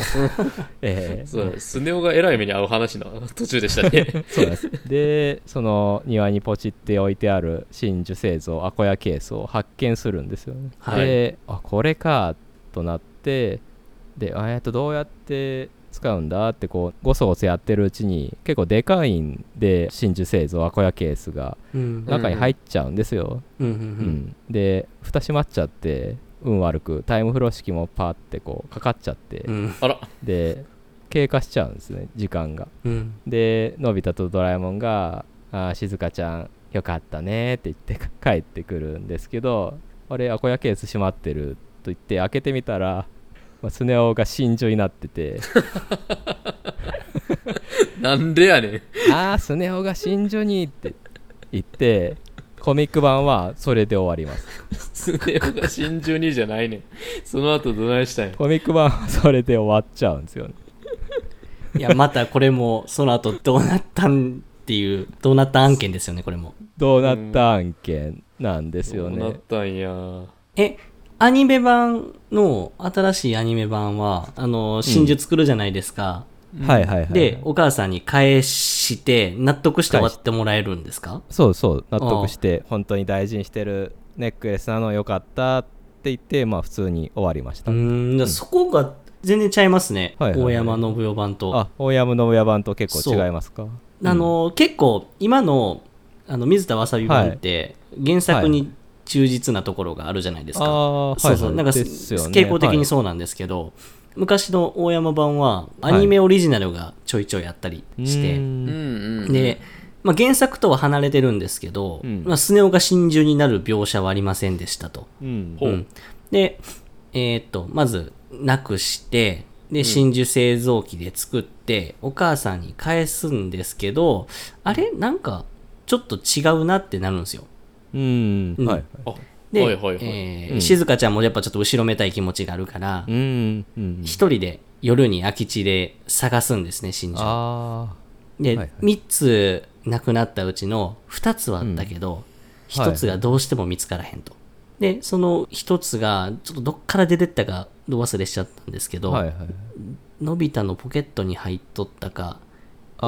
えーそうスネ夫がえらい目に遭う話の途中でしたねそうですでその庭にポチって置いてある真珠製造アコヤケースを発見するんですよね、はいであこれかとなってであえっとどうやって使うんだってこうゴソゴソやってるうちに結構でかいんで真珠製造アコヤケースが。中に入っちゃうんですよ、う。んで蓋閉まっちゃって運悪くタイムフロー式もパーってこうかかっちゃって、うん。で経過しちゃうんですね時間がうん。でのび太とドラえもんが「あー静香ちゃんよかったね」って言って 帰ってくるんですけど「あれアコヤケース閉まってる」と言って開けてみたら、まあ、スネ夫が真珠になってて なんでやねん「ああスネ夫が真珠に」って言ってコミック版はそれで終わります。スネ夫が真珠にじゃないね。んその後どないしたんや。コミック版はそれで終わっちゃうんですよね。いや、またこれも、その後どうなったんっていう、どうなった案件ですよね、これも。どうなった案件なんですよどうなっねたんや。え、アニメ版の、新しいアニメ版は、あの、真珠作るじゃないですか。はいはいはい。で、お母さんに返して、納得して終わってもらえるんですか？そうそう納得して本当に大事にしてるネックレスなのよかったって言ってまあ普通に終わりました、うーん、そこが全然ちゃいますね。はいはいはい。大山信代版と。あ大山信也版と結構違いますか？あの、結構、今の、あの、水田わさび版って、原作に忠実なところがあるじゃないですか。ああはいそうそう、はいなんか、ね。傾向的にはい。そうなんですけど、昔の大山版は、アニメオリジナルがちょいちょいあったりして、うーうんんうん。で、まあ、原作とは離れてるんですけど、うん。まあ、スネ夫が真珠になる描写はありませんでしたと。うん。ほう。うん。で、えーっと、まず、なくして、で、真珠製造機で作って、お母さんに返すんですけど、あれ？なんか、ちょっと違うなってなるんですよ。うん。うん。はい。あで、はいはいはい、えーうん。静香ちゃんもやっぱちょっと後ろめたい気持ちがあるからう、んうん一人で夜に空き地で探すんですね、真珠。あで、はいはい。3つなくなったうちの2つはあったけど、1つがどうしても見つからへんと。で、その1つが、ちょっとどっから出てったか、ど忘れしちゃったんですけど、あはいはい。のび太のポケットに入っとったか、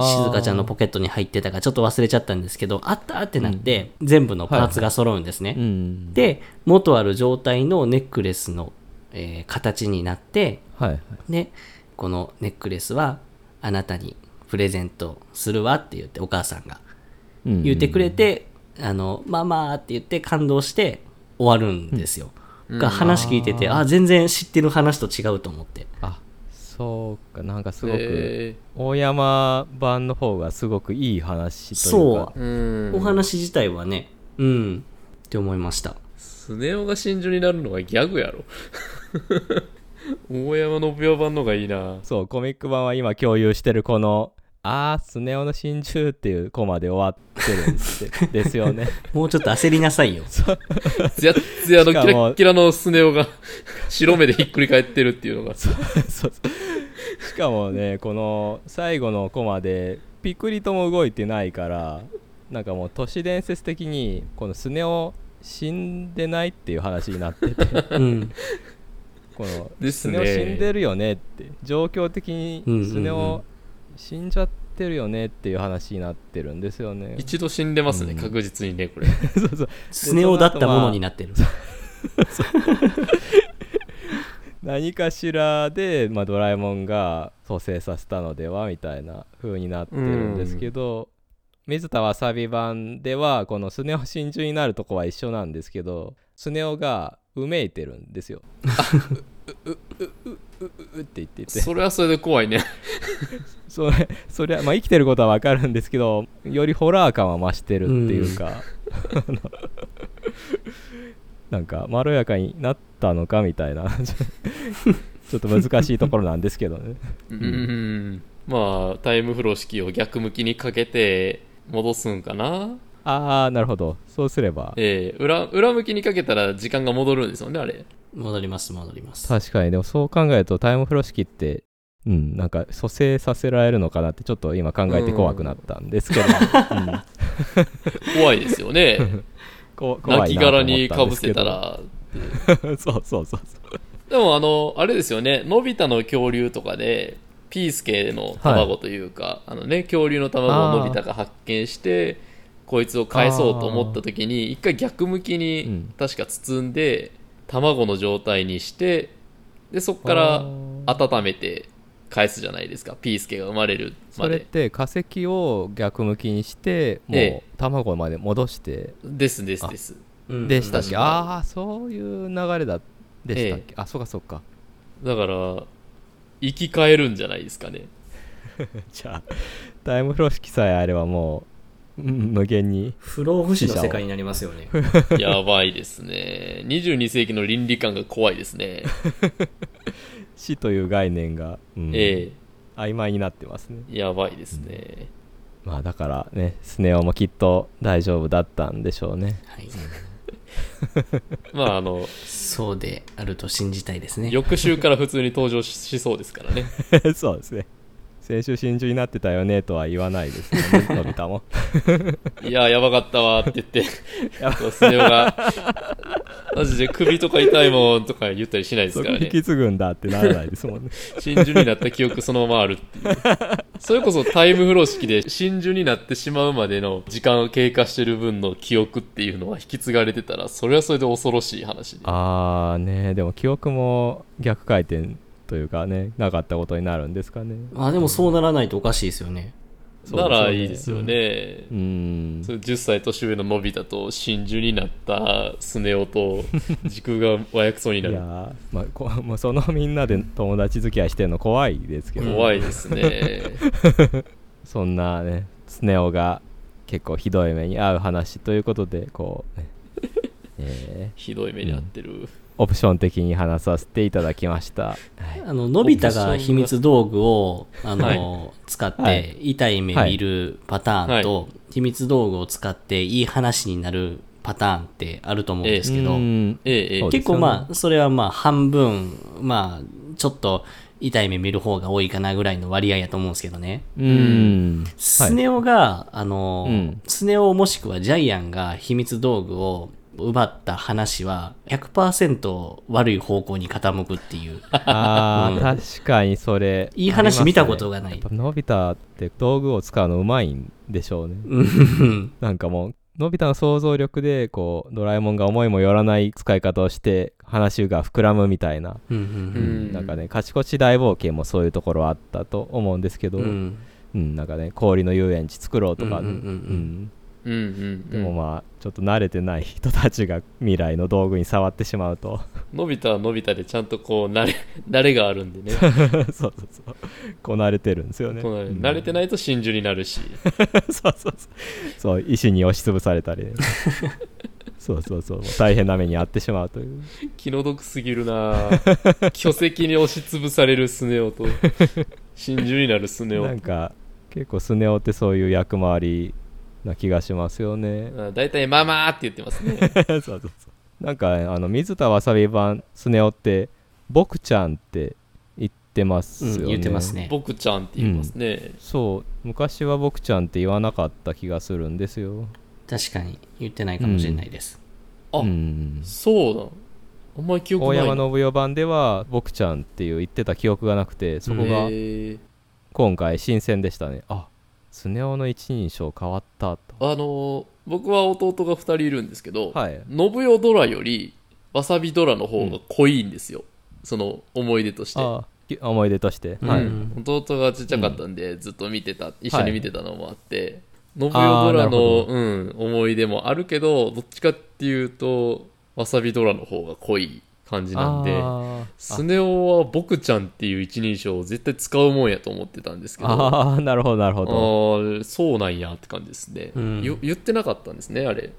静香ちゃんのポケットに入ってたか、ちょっと忘れちゃったんですけど、あったってなって、全部のパーツが揃うんですね。うん。で、元ある状態のネックレスの、えー形になって、はいはい。で、このネックレスはあなたにプレゼントするわって言ってお母さんが。うん。言ってくれて、あの、ママって言って感動して終わるんですよ。か話聞いてて、うん。あ、全然知ってる話と違うと思って。あそうかなんかすごくえ大山版の方がすごくいい話というそか。ーう。ん。お話自体はね、うん、って思いました。スネ夫が真珠になるのがギャグやろ。大山信代版のがいいな。そうコミック版は今共有してるこの「あースネ夫の真珠」っていうコマで終わってるんですですよね。もうちょっと焦りなさいよ。ツヤッツヤのキラッキラのスネ夫が白目でひっくり返ってるっていうのが。そうそうしかもねこの最後のコマでピクリとも動いてないからなんかもう都市伝説的にこのスネ夫死んでないっていう話になってて。うん。このですね。スネ夫死んでるよねって状況的にスネ夫死んじゃってるよねっていう話になってるんですよね。一度死んでますね、うん確実にねこれ そうそうスネ夫だったものになってる。何かしらで、まあ、ドラえもんが蘇生させたのではみたいな風になってるんですけど、水田わさび版ではこのスネ夫真珠になるとこは一緒なんですけどスネ夫がうめいてるんですよ。うううううううって言っててそれはそれで怖いねそれそれは、まあ、生きてることはわかるんですけどよりホラー感は増してるっていうか、あのなんかまろやかになったのかみたいな。ちょっと難しいところなんですけどね。うん。まあタイムフロー式を逆向きにかけて戻すんかな。ああなるほど。そうすれば。ええ裏裏向きにかけたら時間が戻るんですよねあれ。戻ります、戻ります。確かに。でもそう考えるとタイムフロー式ってうんなんか蘇生させられるのかなってちょっと今考えて怖くなったんですけど、うん。怖いですよね。こ怖いなとにかぶせたら そうそうそうそう。でもあのあれですよね。のび太の恐竜とかでピースケの卵というか、あのね恐竜の卵をのび太が発見してこいつを返そうと思った時に一回逆向きうにん。確か包んで卵の状態にしてでそこかあらー。温めて返すじゃないですか。ピースケが生まれるそれっまでて化石を逆向きにしてもえ。う卵まで戻して。ですですです。うん。でしたっけ、ああそういう流れだでしたっけ、あそうかそうか。だから生き返るんじゃないですかね。じゃあタイムフロー式さえあればもううん無限に。不老不死の世界になりますよね。やばいですね。22世紀の倫理観が怖いですね 死という概念が、うん。え曖昧になってますね。えやばいですね。まあだからねスネ夫もきっと大丈夫だったんでしょうね。はい。まああのそうであると信じたいですね。翌週から普通に登場ししそうですからね。そうですね先週真珠になってたよねとは言わないですよねのび太も。いややばかったわって言って。スネ夫がマジで首とか痛いもんとか言ったりしないですからね。引き継ぐんだってならないですもんね。真珠になった記憶そのままあるっていう。それこそタイムフロー式で真珠になってしまうまでの時間が経過してる分の記憶っていうのは引き継がれてたらそれはそれで恐ろしい話で。ああねでも記憶も逆回転というかねなかったことになるんですかね。まあでもそうならないとおかしいですよね。ならいいですよね、うーん。それ10歳年上ののび太と真珠になったスネ夫と時空が和訳そうにいやなるーまあこもうそのみんなで友達付き合いしてるの怖いですけど、怖いですね。そんなねスネ夫が結構ひどい目に遭う話ということでこう、ね。えー。ひどい目に遭ってる、オプション的に話させていただきました、はい。あの、のび太が秘密道具を、あの、はい。使っはい。て痛い目見るパターンと、秘密道具を使っていい話になるパターンってあると思うんですけど、うん。ええ結構まあ、それはまあ半分、まあ、ちょっと痛い目見る方が多いかなぐらいの割合やと思うんですけどね。うん。スネ夫が、あの、うん。スネ夫もしくはジャイアンが秘密道具を奪った話は100%悪い方向に傾くっていう。あー、うん。確かにそれ。いい話見たことがない。やっぱのび太って道具を使うのうまいんでしょうね。うん。なんかもうのび太の想像力でこうドラえもんが思いもよらない使い方をして話が膨らむみたいな、うんなんかね「賢し大冒険」もそういうところあったと思うんですけど、ううんんなんかね氷の遊園地作ろうとか、うんうんうん。でもまあちょっと慣れてない人たちが未来の道具に触ってしまうと。のび太はのび太でちゃんとこう慣れ 慣れがあるんでね。そうそうそう。こなれてるんですよね。そうん慣れてないと真珠になるし。そうそうそう。そう石に押しつぶされたり。ね そうそうそう。大変な目に遭ってしまうという。気の毒すぎるな巨石に押しつぶされるスネ夫と。真珠になるスネ夫。なんか結構スネ夫ってそういう役回りな気がしますよね。あ大体「ママ」って言ってますね。そうそうそう。なんかあの水田わさび版スネ夫って「僕ちゃん」って言ってますよね、うん言ってますね。僕ちゃんって言いますね、そう。昔は僕ちゃんって言わなかった気がするんですよ。確かに言ってないかもしれないです。あ、うん。そうだあんまり記憶大ない。な山信代版では僕ちゃんっていう言ってた記憶がなくてそこが今回新鮮でしたね。あスネ夫の一人称変わったと。あのー僕は弟が2人いるんですけど、はい。信代ドラよりわさびドラの方が濃いんですよ、その思い出として、あき思い出として、うん。はい、うん弟がちっちゃかったんで、ずっと見てた一緒に見てたのもあって、信代あーなるドラのほ、うん、思い出もあるけどどっちかっていうとわさびドラの方が濃い感じなんでスネ夫は僕ちゃんっていう一人称を絶対使うもんやと思ってたんですけどあーなるほどなるほあどーそうなんやって感じですね、うん。よ言ってなかったんですねあれ。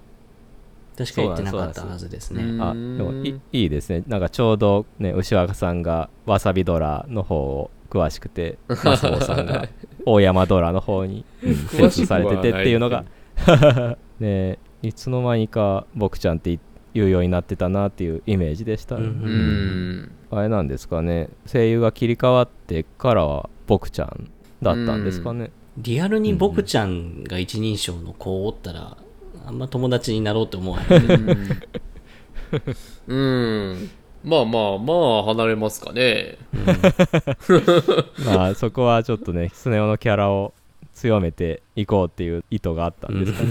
確か言ってなかったはずですね。うんあでもいいいですね。なんかちょうどね牛若さんがわさびドラの方を詳しくて マスオさんが大山ドラの方に精通されててっていうのが。ねいつの間にか僕ちゃんって言うようになってたなっていうイメージでした、うんうんあれなんですかね。声優が切り替わってからは僕ちゃんだったんですかね、リアルに僕ちゃんが一人称の子をおったら、あんま友達になろうって思わへん。うん、うん。まあまあまあ離れますかね。まあそこはちょっとねスネ夫のキャラを強めていこうっていう意図があったんですかね。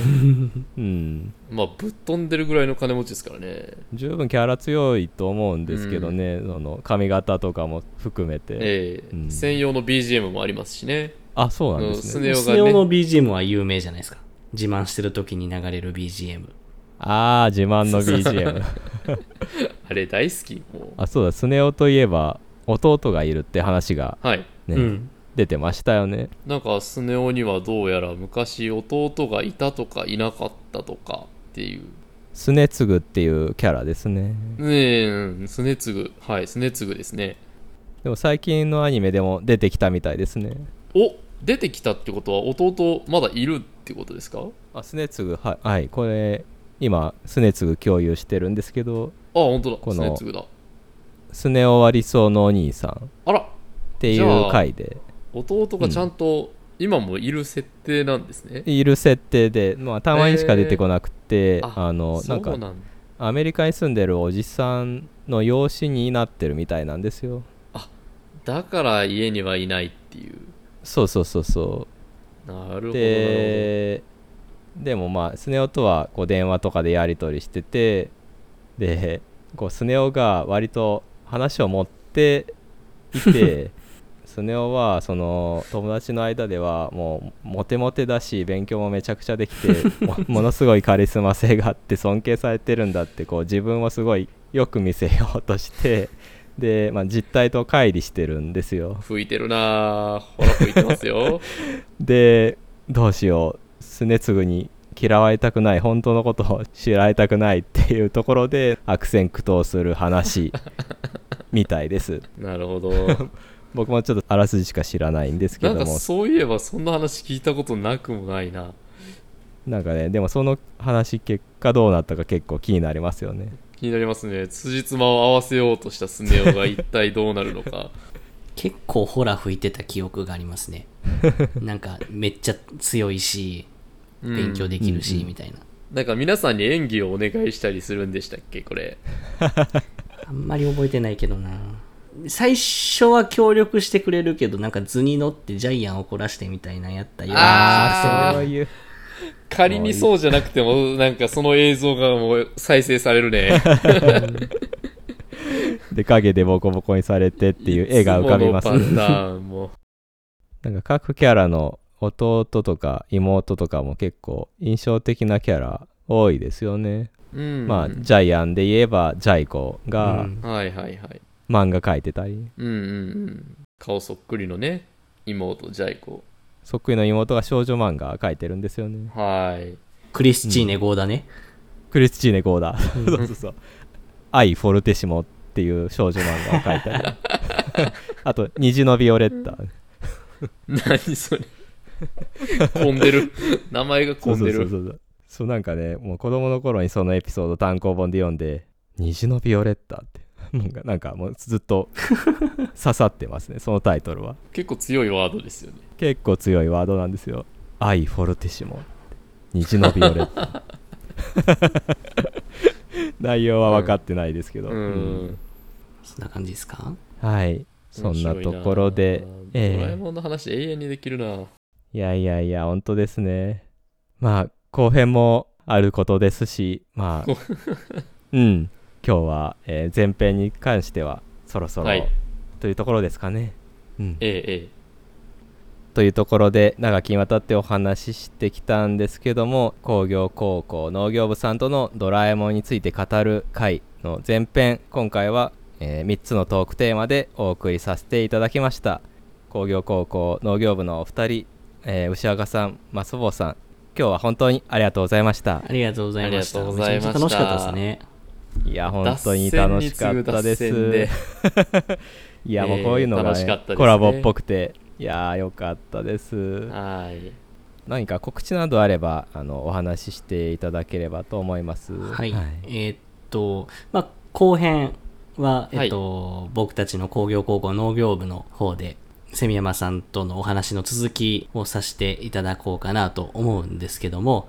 うん。まあぶっ飛んでるぐらいの金持ちですからね。十分キャラ強いと思うんですけどね、その髪型とかも含めて、ええ。うん。専用の BGM もありますしね。あそうなんですね。うん。スネ夫スネ夫の BGM は有名じゃないですか。自慢してる時に流れる BGM。ああ自慢の BGM あれ大好きもう。あそうだ。スネ夫といえば弟がいるって話がはい。ね、うん。出てましたよね。なんかスネ夫にはどうやら昔弟がいたとかいなかったとかっていう。スネツグっていうキャラですね。ねえうんスネツグ。はいスネツグですね。でも最近のアニメでも出てきたみたいですね。お出てきたってことは弟まだいるってことですか？あスネツグはい、はい、これ今スネツグ共有してるんですけどあ本当だこのスネツグだ。スネ夫は理想のお兄さん。っあらていう回で弟がちゃんと今もいる設定なんですね、いる設定で、まあ、たまにしか出てこなくて、ああのそなかうんなんだ。アメリカに住んでるおじさんの養子になってるみたいなんですよ。だから家にはいないっていう。そうそうそうそなるほど。ででもまあスネ夫とはこう電話とかでやり取りしててでこうスネ夫が割と話を持っていて スネ夫はその友達の間ではもうモテモテだし勉強もめちゃくちゃできて もものすごいカリスマ性があって尊敬されてるんだってこう自分をすごいよく見せようとして で、まあ、実態と乖離してるんですよ。吹いてるなぁほら吹いてますよ。でどうしよう。スネツグに嫌われたくない。本当のことを知られたくないっていうところで悪戦苦闘する話みたいです。なるほど僕もちょっとあらすじしか知らないんですけなんかどもそういえばそんな話聞いたことなくもないな。なんかねでもその話結果どうなったか結構気になりますよね。気になりますね。辻褄を合わせようとしたスネ夫が一体どうなるのか。結構ホラ吹いてた記憶がありますね。なんかめっちゃ強いし、うん勉強できるし、うんうん。みたいな。なんか皆さんに演技をお願いしたりするんでしたっけこれ。あんまり覚えてないけどな。最初は協力してくれるけど、なんか図に乗ってジャイアン怒らしてみたいなやったようなあー。そういう。仮にそうじゃなくてもなんかその映像がもう再生されるね。で影でボコボコにされてっていう絵が浮かびます。いつものパターンもなんか各キャラの弟とか妹とかも結構印象的なキャラ多いですよね。うん。まあジャイアンで言えばジャイコがうん。はいはいはい漫画描いてたり、うんうんうん顔そっくりのね妹ジャイコそっくりの妹が少女漫画描いてるんですよね。はいクリスチーネ号だね。クリスチーネ・ゴーダー。そうそうそう。アイ・フォルテシモっていう少女漫画を描いたり。あと、虹のビオレッタ。何それ混んでる名前が混んでるそうそうそうそう。そうなんかね、もう子供の頃にそのエピソード単行本で読んで、虹のビオレッタって。なんかなんかもうずっと刺さってますね、そのタイトルは。結構強いワードですよね結構強いワードなんですよ。アイ・フォルテシモ。虹のビオレッタ。内容は分かってないですけど。うん、うんそんな感じですか？はい。そんなところで、ええドラえもんの話永遠にできるないやいやいや、本当ですね。まあ、後編もあることですし、まあ、うん、今日は、えー前編に関してはそろそろ、はいというところですかね。うん、えええというところで長きにわたってお話ししてきたんですけども工業高校農業部さんとの「ドラえもん」について語る回の前編今回は、え3つのトークテーマでお送りさせていただきました工業高校農業部のお二人、えー牛若さん増坊さん今日は本当にありがとうございましたありがとうございました。ありがとうございましためちゃめちゃ楽しかったですね。いや本当に楽しかったです。いやもうこういうのが、ねえー楽しかったですね。コラボっぽくて。いやーよかったです。はい。何か告知などあればあのお話ししていただければと思います。はい。えーっと、まあ、後編は、はいえっと、僕たちの工業高校農業部の方で、セミヤマさんとのお話の続きをさせていただこうかなと思うんですけども、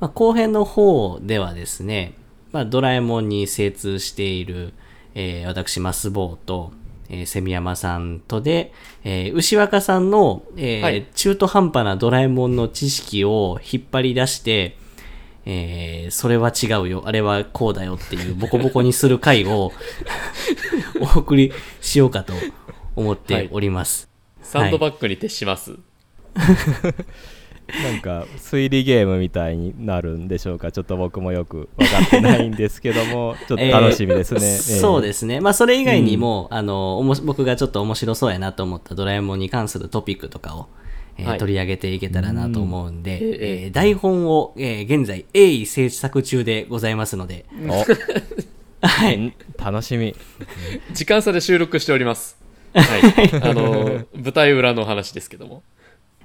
まあ、後編の方ではですね、まあ、ドラえもんに精通している、えー私、マスボウと、えーセミヤマさんとで、えー牛若さんの、えーはい。中途半端なドラえもんの知識を引っ張り出して、えーそれは違うよ、あれはこうだよっていうボコボコにする回を お送りしようかと思っております。サンドバッグに徹します、なんか推理ゲームみたいになるんでしょうか。ちょっと僕もよく分かってないんですけども ちょっと楽しみですね。えーそうですすね。まあ、それ以外にも、あの、おもし僕がちょっと面白そうやなと思ったドラえもんに関するトピックとかを、えーはい。取り上げていけたらなと思うんで、うん。えええー。台本を、えー現在鋭意制作中でございますので、はい。ん楽しみ。時間差で収録しております。はい。あの舞台裏の話ですけども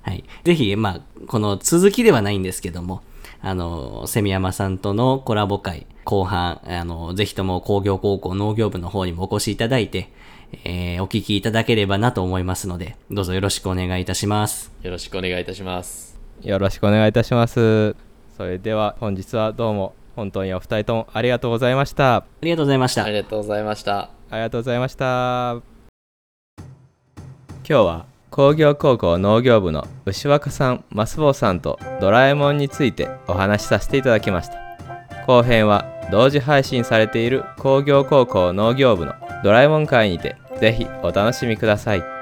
はい。ぜひ、まあ、この続きではないんですけども、あの、セミヤマさんとのコラボ会、後半、あの、ぜひとも工業高校農業部の方にもお越しいただいて、えーお聞きいただければなと思いますので、どうぞよろしくお願いいたします。よろしくお願いいたしますよろしくお願いいたします。それでは本日はどうも本当にお二人ともありがとうございました。ありがとうございましたあ。りがとうございましたありがとうございました。今日は工業高校農業部の牛若さん、増坊さんとドラえもんについてお話しさせていただきました。後編は同時配信されている工業高校農業部のドラえもん会にてぜひお楽しみください。